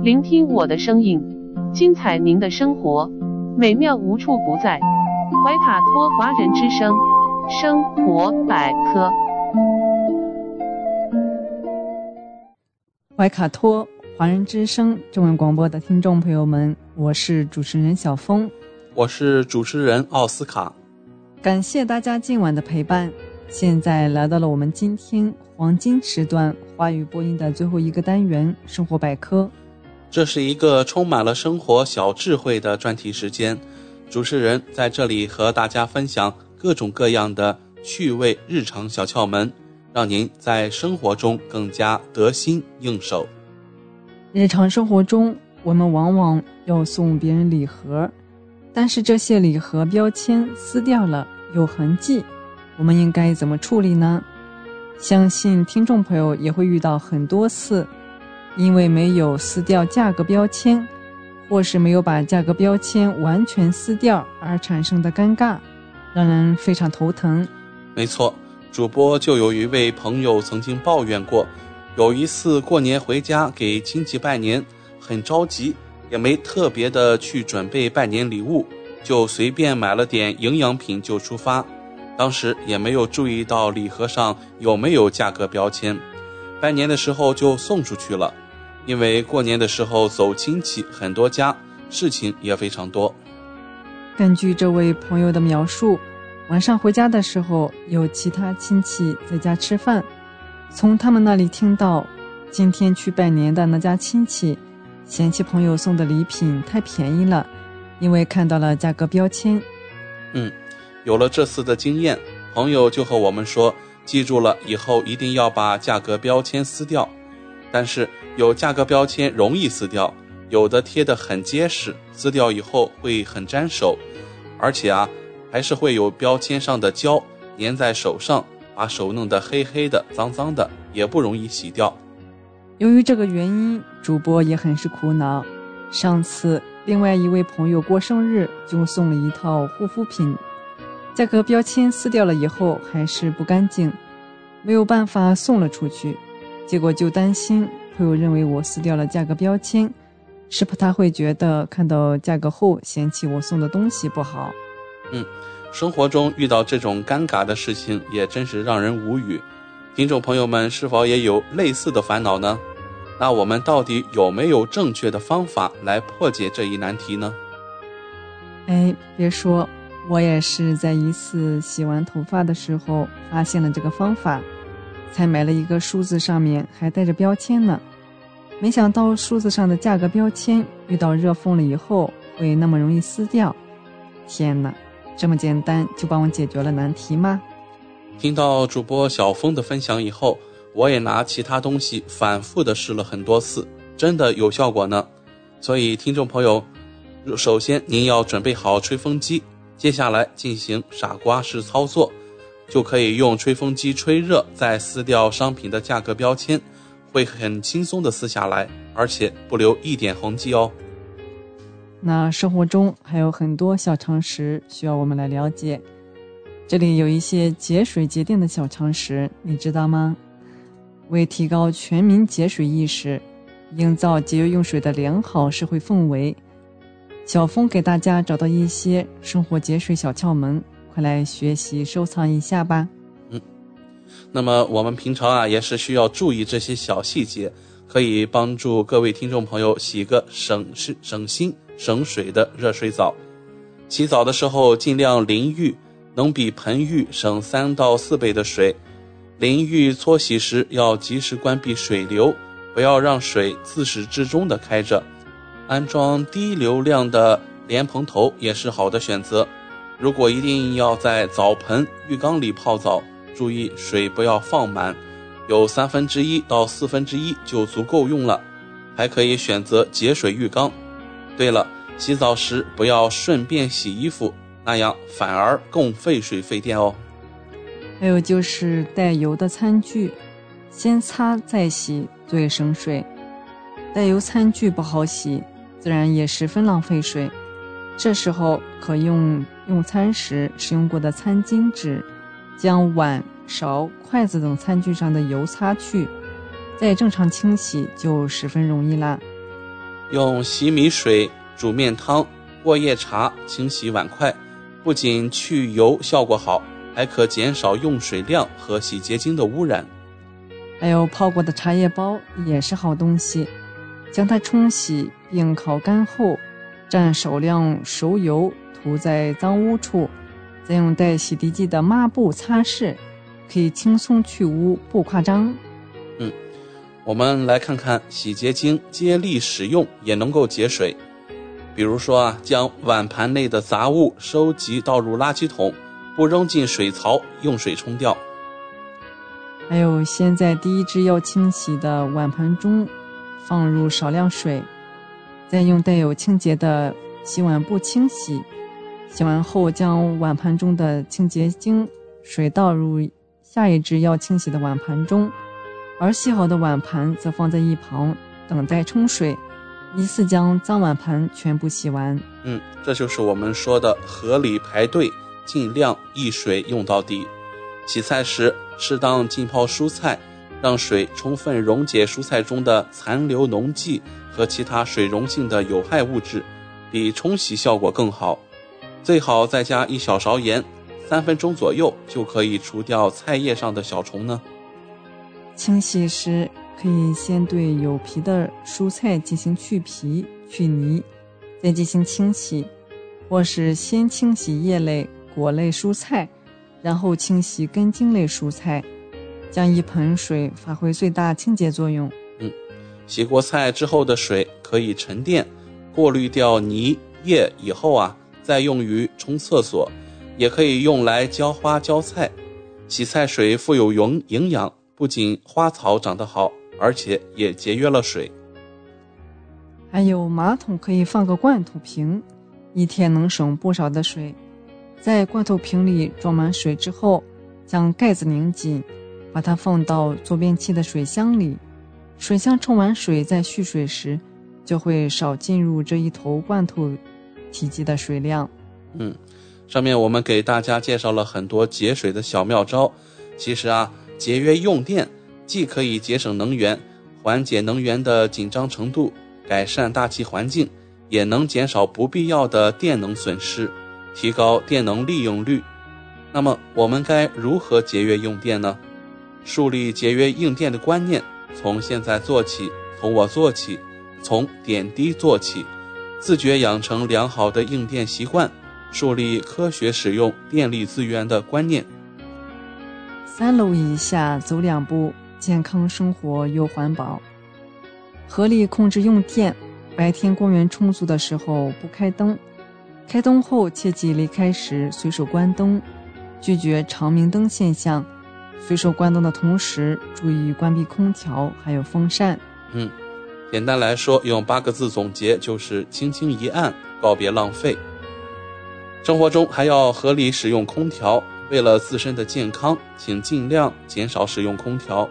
聆听我的声音，精彩您的生活，美妙无处不在。怀卡托华人之声，生活百科。怀卡托华人之声中文广播的听众朋友们，我是主持人小峰，我是主持人奥斯卡，感谢大家今晚的陪伴。现在来到了我们今天黄金时段华语播音的最后一个单元——生活百科。这是一个充满了生活小智慧的专题时间，主持人在这里和大家分享各种各样的趣味日常小窍门。让您在生活中更加得心应手。日常生活中，我们往往要送别人礼盒，但是这些礼盒标签撕掉了有痕迹，我们应该怎么处理呢？相信听众朋友也会遇到很多次，因为没有撕掉价格标签，或是没有把价格标签完全撕掉而产生的尴尬，让人非常头疼。没错。主播就有一位朋友曾经抱怨过，有一次过年回家给亲戚拜年，很着急，也没特别的去准备拜年礼物，就随便买了点营养品就出发。当时也没有注意到礼盒上有没有价格标签，拜年的时候就送出去了。因为过年的时候走亲戚，很多家事情也非常多。根据这位朋友的描述，晚上回家的时候，有其他亲戚在家吃饭，从他们那里听到，今天去拜年的那家亲戚嫌弃朋友送的礼品太便宜了，因为看到了价格标签。嗯，有了这次的经验，朋友就和我们说，记住了，以后一定要把价格标签撕掉。但是有价格标签容易撕掉，有的贴得很结实，撕掉以后会很粘手。而且啊，还是会有标签上的胶粘在手上，把手弄得黑黑的、脏脏的，也不容易洗掉。由于这个原因，主播也很是苦恼。上次另外一位朋友过生日，就送了一套护肤品，价格标签撕掉了以后还是不干净，没有办法送了出去。结果就担心朋友认为我撕掉了价格标签。是怕他会觉得看到价格后嫌弃我送的东西不好。嗯，生活中遇到这种尴尬的事情也真是让人无语。听众朋友们是否也有类似的烦恼呢？那我们到底有没有正确的方法来破解这一难题呢？哎，别说，我也是在一次洗完头发的时候发现了这个方法，才买了一个梳子，上面还带着标签呢。没想到梳子上的价格标签遇到热风了以后会那么容易撕掉。天哪，这么简单就帮我解决了难题吗？听到主播小峰的分享以后，我也拿其他东西反复的试了很多次，真的有效果呢。所以听众朋友，首先您要准备好吹风机，接下来进行傻瓜式操作，就可以用吹风机吹热，再撕掉商品的价格标签。会很轻松的撕下来，而且不留一点痕迹哦。那生活中还有很多小常识需要我们来了解，这里有一些节水节电的小常识，你知道吗？为提高全民节水意识，营造节约用水的良好社会氛围，小峰给大家找到一些生活节水小窍门，快来学习收藏一下吧。嗯那么我们平常啊也是需要注意这些小细节，可以帮助各位听众朋友洗个省事、省心、省水的热水澡。洗澡的时候尽量淋浴，能比盆浴省三到四倍的水。淋浴搓洗时要及时关闭水流，不要让水自始至终的开着。安装低流量的莲蓬头也是好的选择。如果一定要在澡盆、浴缸里泡澡。注意水不要放满，有三分之一到四分之一就足够用了。还可以选择节水浴缸。对了，洗澡时不要顺便洗衣服，那样反而更费水费电哦。还有就是带油的餐具，先擦再洗最省水。带油餐具不好洗，自然也十分浪费水。这时候可用用餐时使用过的餐巾纸。将碗、勺、筷子等餐具上的油擦去，再正常清洗就十分容易啦。用洗米水煮面汤、过夜茶清洗碗筷，不仅去油效果好，还可减少用水量和洗洁精的污染。还有泡过的茶叶包也是好东西，将它冲洗并烤干后，蘸少量熟油涂在脏污处。再用带洗涤剂的抹布擦拭，可以轻松去污，不夸张。嗯，我们来看看洗洁精接力使用也能够节水。比如说啊，将碗盘内的杂物收集倒入垃圾桶，不扔进水槽，用水冲掉。还有，先在第一只要清洗的碗盘中放入少量水，再用带有清洁的洗碗布清洗。洗完后，将碗盘中的清洁精水倒入下一只要清洗的碗盘中，而洗好的碗盘则放在一旁等待冲水，依次将脏碗盘全部洗完。嗯，这就是我们说的合理排队，尽量一水用到底。洗菜时适当浸泡蔬菜，让水充分溶解蔬菜中的残留农剂和其他水溶性的有害物质，比冲洗效果更好。最好再加一小勺盐，三分钟左右就可以除掉菜叶上的小虫呢。清洗时可以先对有皮的蔬菜进行去皮去泥，再进行清洗，或是先清洗叶类、果类蔬菜，然后清洗根茎类蔬菜，将一盆水发挥最大清洁作用。洗过菜之后的水可以沉淀，过滤掉泥液以后啊，再用于冲厕所，也可以用来浇花浇菜。洗菜水富有营营养，不仅花草长得好，而且也节约了水。还有马桶可以放个罐头瓶，一天能省不少的水。在罐头瓶里装满水之后，将盖子拧紧，把它放到坐便器的水箱里。水箱冲完水，再蓄水时，就会少进入这一头罐头体积的水量。嗯，上面我们给大家介绍了很多节水的小妙招。其实啊，节约用电既可以节省能源，缓解能源的紧张程度。改善大气环境，也能减少不必要的电能损失，提高电能利用率。那么，我们该如何节约用电呢？树立节约用电的观念，从现在做起，从我做起，从点滴做起，自觉养成良好的用电习惯，树立科学使用电力资源的观念。三楼以下走两步，健康生活又环保。合理控制用电，白天光源充足的时候不开灯，开灯后切记离开时随手关灯，拒绝长明灯现象。随手关灯的同时，注意关闭空调还有风扇。嗯，简单来说，用八个字总结就是轻轻一按，告别浪费。生活中还要合理使用空调，为了自身的健康，请尽量减少使用空调。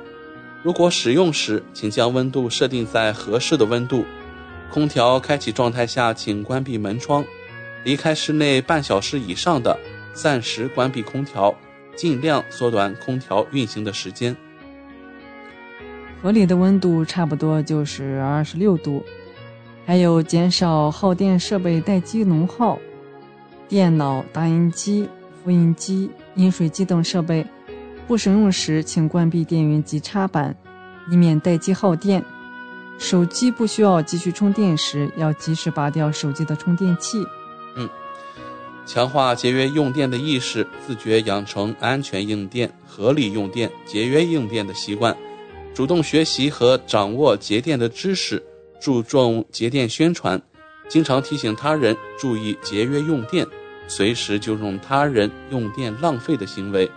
如果使用时，请将温度设定在合适的温度。空调开启状态下，请关闭门窗。离开室内半小时以上的，暂时关闭空调，尽量缩短空调运行的时间。合理的温度差不多就是二十六度。还有减少耗电设备待机能耗，电脑、打印机、复印机、饮水机等设备。不使用时，请关闭电源及插板，以免待机耗电。手机不需要继续充电时，要及时拔掉手机的充电器。强化节约用电的意识，自觉养成安全用电、合理用电、节约用电的习惯，主动学习和掌握节电的知识，注重节电宣传，经常提醒他人注意节约用电，随时纠正他人用电浪费的行为。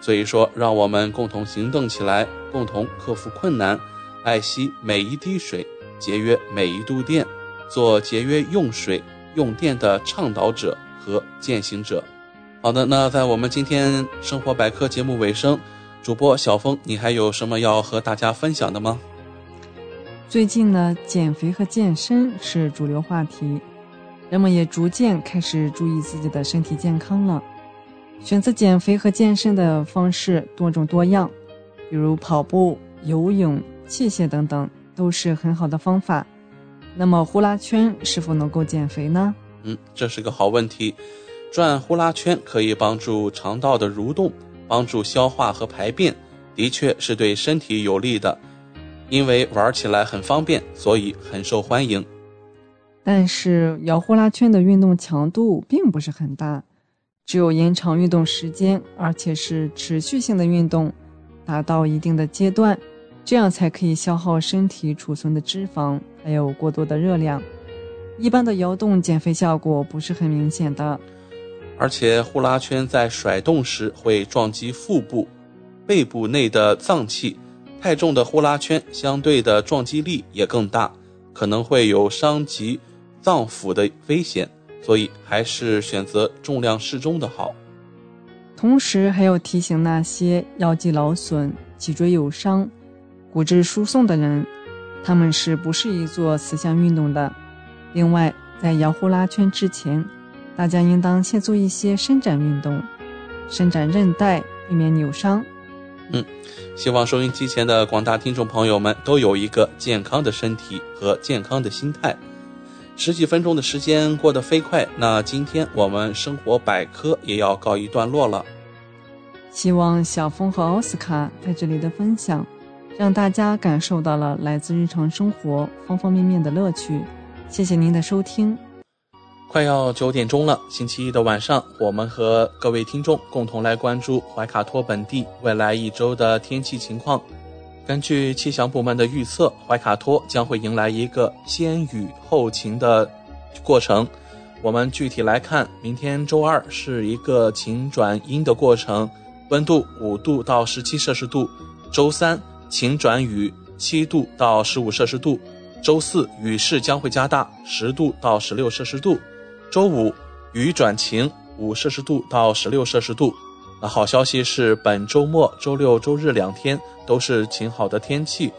所以说，让我们共同行动起来，共同克服困难，爱惜每一滴水，节约每一度电，做节约用水用电的倡导者和践行者。好的，那在我们今天生活百科节目尾声，主播小峰，你还有什么要和大家分享的吗？最近呢，减肥和健身是主流话题，人们也逐渐开始注意自己的身体健康了。选择减肥和健身的方式多种多样，比如跑步、游泳、器械等等，都是很好的方法。那么呼啦圈是否能够减肥呢？嗯，这是个好问题。转呼啦圈可以帮助肠道的蠕动，帮助消化和排便，的确是对身体有利的。因为玩起来很方便，所以很受欢迎。但是摇呼啦圈的运动强度并不是很大。只有延长运动时间，而且是持续性的运动，达到一定的阶段，这样才可以消耗身体储存的脂肪，还有过多的热量。一般的摇动减肥效果不是很明显的。而且呼啦圈在甩动时会撞击腹部、背部内的脏器，太重的呼啦圈相对的撞击力也更大，可能会有伤及脏腑的危险。所以还是选择重量适中的好。同时还要提醒那些腰肌劳损、脊椎有伤、骨质疏松的人，他们是不适宜做此项运动的。另外，在摇呼啦圈之前，大家应当先做一些伸展运动，伸展韧带，避免扭伤。嗯，希望收音机前的广大听众朋友们都有一个健康的身体和健康的心态。十几分钟的时间过得飞快，那今天我们生活百科也要告一段落了。希望小峰和奥斯卡在这里的分享，让大家感受到了来自日常生活方方面面的乐趣。谢谢您的收听。快要九点钟了，星期一的晚上，我们和各位听众共同来关注怀卡托本地未来一周的天气情况。根据气象部门的预测，怀卡托将会迎来一个先雨后晴的过程。我们具体来看，明天周二是一个晴转阴的过程，温度五度到十七摄氏度；周三晴转雨，七度到十五摄氏度；周四雨势将会加大，十度到十六摄氏度。周五雨转晴，五摄氏度到十六摄氏度。那好消息是，本周末周六、周日两天都是晴好的天气，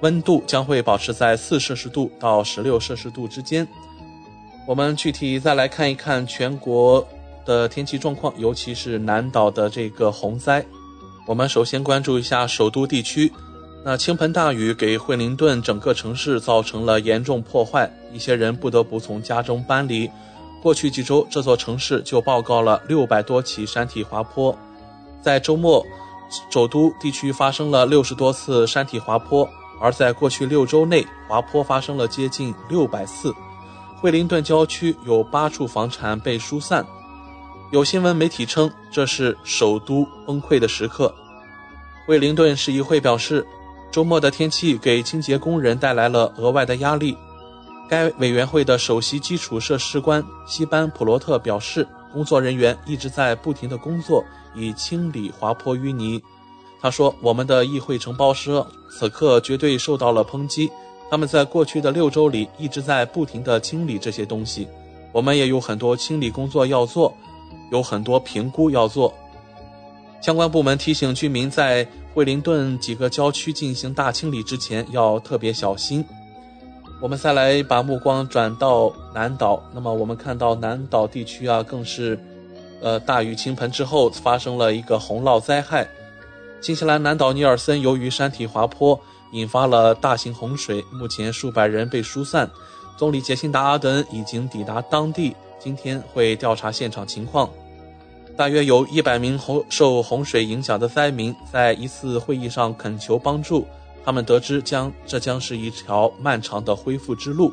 温度将会保持在四摄氏度到十六摄氏度之间。我们具体再来看一看全国的天气状况，尤其是南岛的这个洪灾。我们首先关注一下首都地区，那倾盆大雨给惠灵顿整个城市造成了严重破坏，一些人不得不从家中搬离。过去几周，这座城市就报告了六百多起山体滑坡。在周末，首都地区发生了六十多次山体滑坡，而在过去六周内，滑坡发生了接近六百次。惠灵顿郊区有八处房产被疏散。有新闻媒体称，这是首都崩溃的时刻。惠灵顿市议会表示，周末的天气给清洁工人带来了额外的压力。该委员会的首席基础设施官西班普罗特表示，工作人员一直在不停地工作，以清理滑坡淤泥。他说：“我们的议会承包商此刻绝对受到了抨击，他们在过去的六周里一直在不停地清理这些东西。我们也有很多清理工作要做，有很多评估要做。相关部门提醒居民，在惠灵顿几个郊区进行大清理之前要特别小心。”我们再来把目光转到南岛，那么我们看到南岛地区啊，更是，呃，大雨倾盆之后发生了一个洪涝灾害。新西兰南岛尼尔森由于山体滑坡引发了大型洪水，目前数百人被疏散。总理杰辛达·阿德恩已经抵达当地，今天会调查现场情况。大约有一百名洪受洪水影响的灾民在一次会议上恳求帮助。他们得知将这将是一条漫长的恢复之路。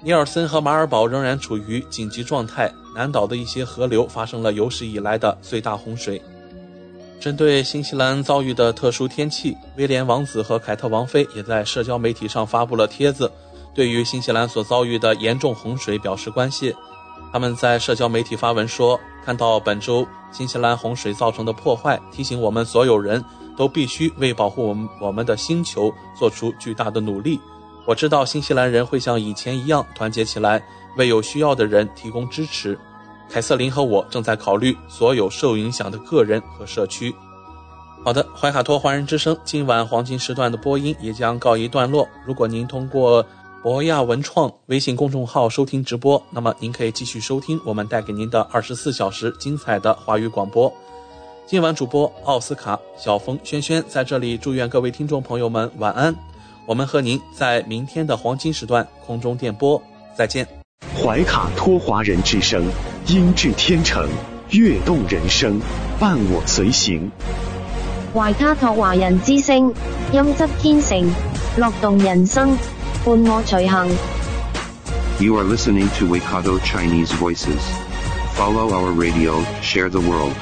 尼尔森和马尔堡仍然处于紧急状态，南岛的一些河流发生了有史以来的最大洪水。针对新西兰遭遇的特殊天气，威廉王子和凯特王妃也在社交媒体上发布了帖子，对于新西兰所遭遇的严重洪水表示关切。他们在社交媒体发文说：“看到本周新西兰洪水造成的破坏，提醒我们所有人。”都必须为保护我们我们的星球做出巨大的努力。我知道新西兰人会像以前一样团结起来，为有需要的人提供支持。凯瑟琳和我正在考虑所有受影响的个人和社区。好的，怀卡托华人之声今晚黄金时段的播音也将告一段落。如果您通过博亚文创微信公众号收听直播，那么您可以继续收听我们带给您的二十四小时精彩的华语广播。今晚主播奥斯卡、小峰、轩轩在这里祝愿各位听众朋友们晚安。我们和您在明天的黄金时段空中电波再见。怀卡托华人之声，音质天成，悦动人生，伴我随行。怀卡托华人之声，音质天成，乐动人生，伴我随行。You are listening to Waikato Chinese Voices. Follow our radio, share the world.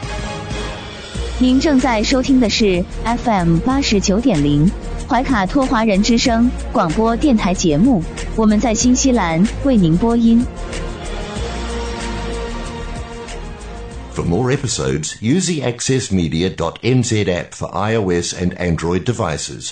您正在收听的是 FM 八十九点零怀卡托华人之声广播电台节目，我们在新西兰为您播音。For more episodes, use the accessmedia.nz app for iOS and Android devices,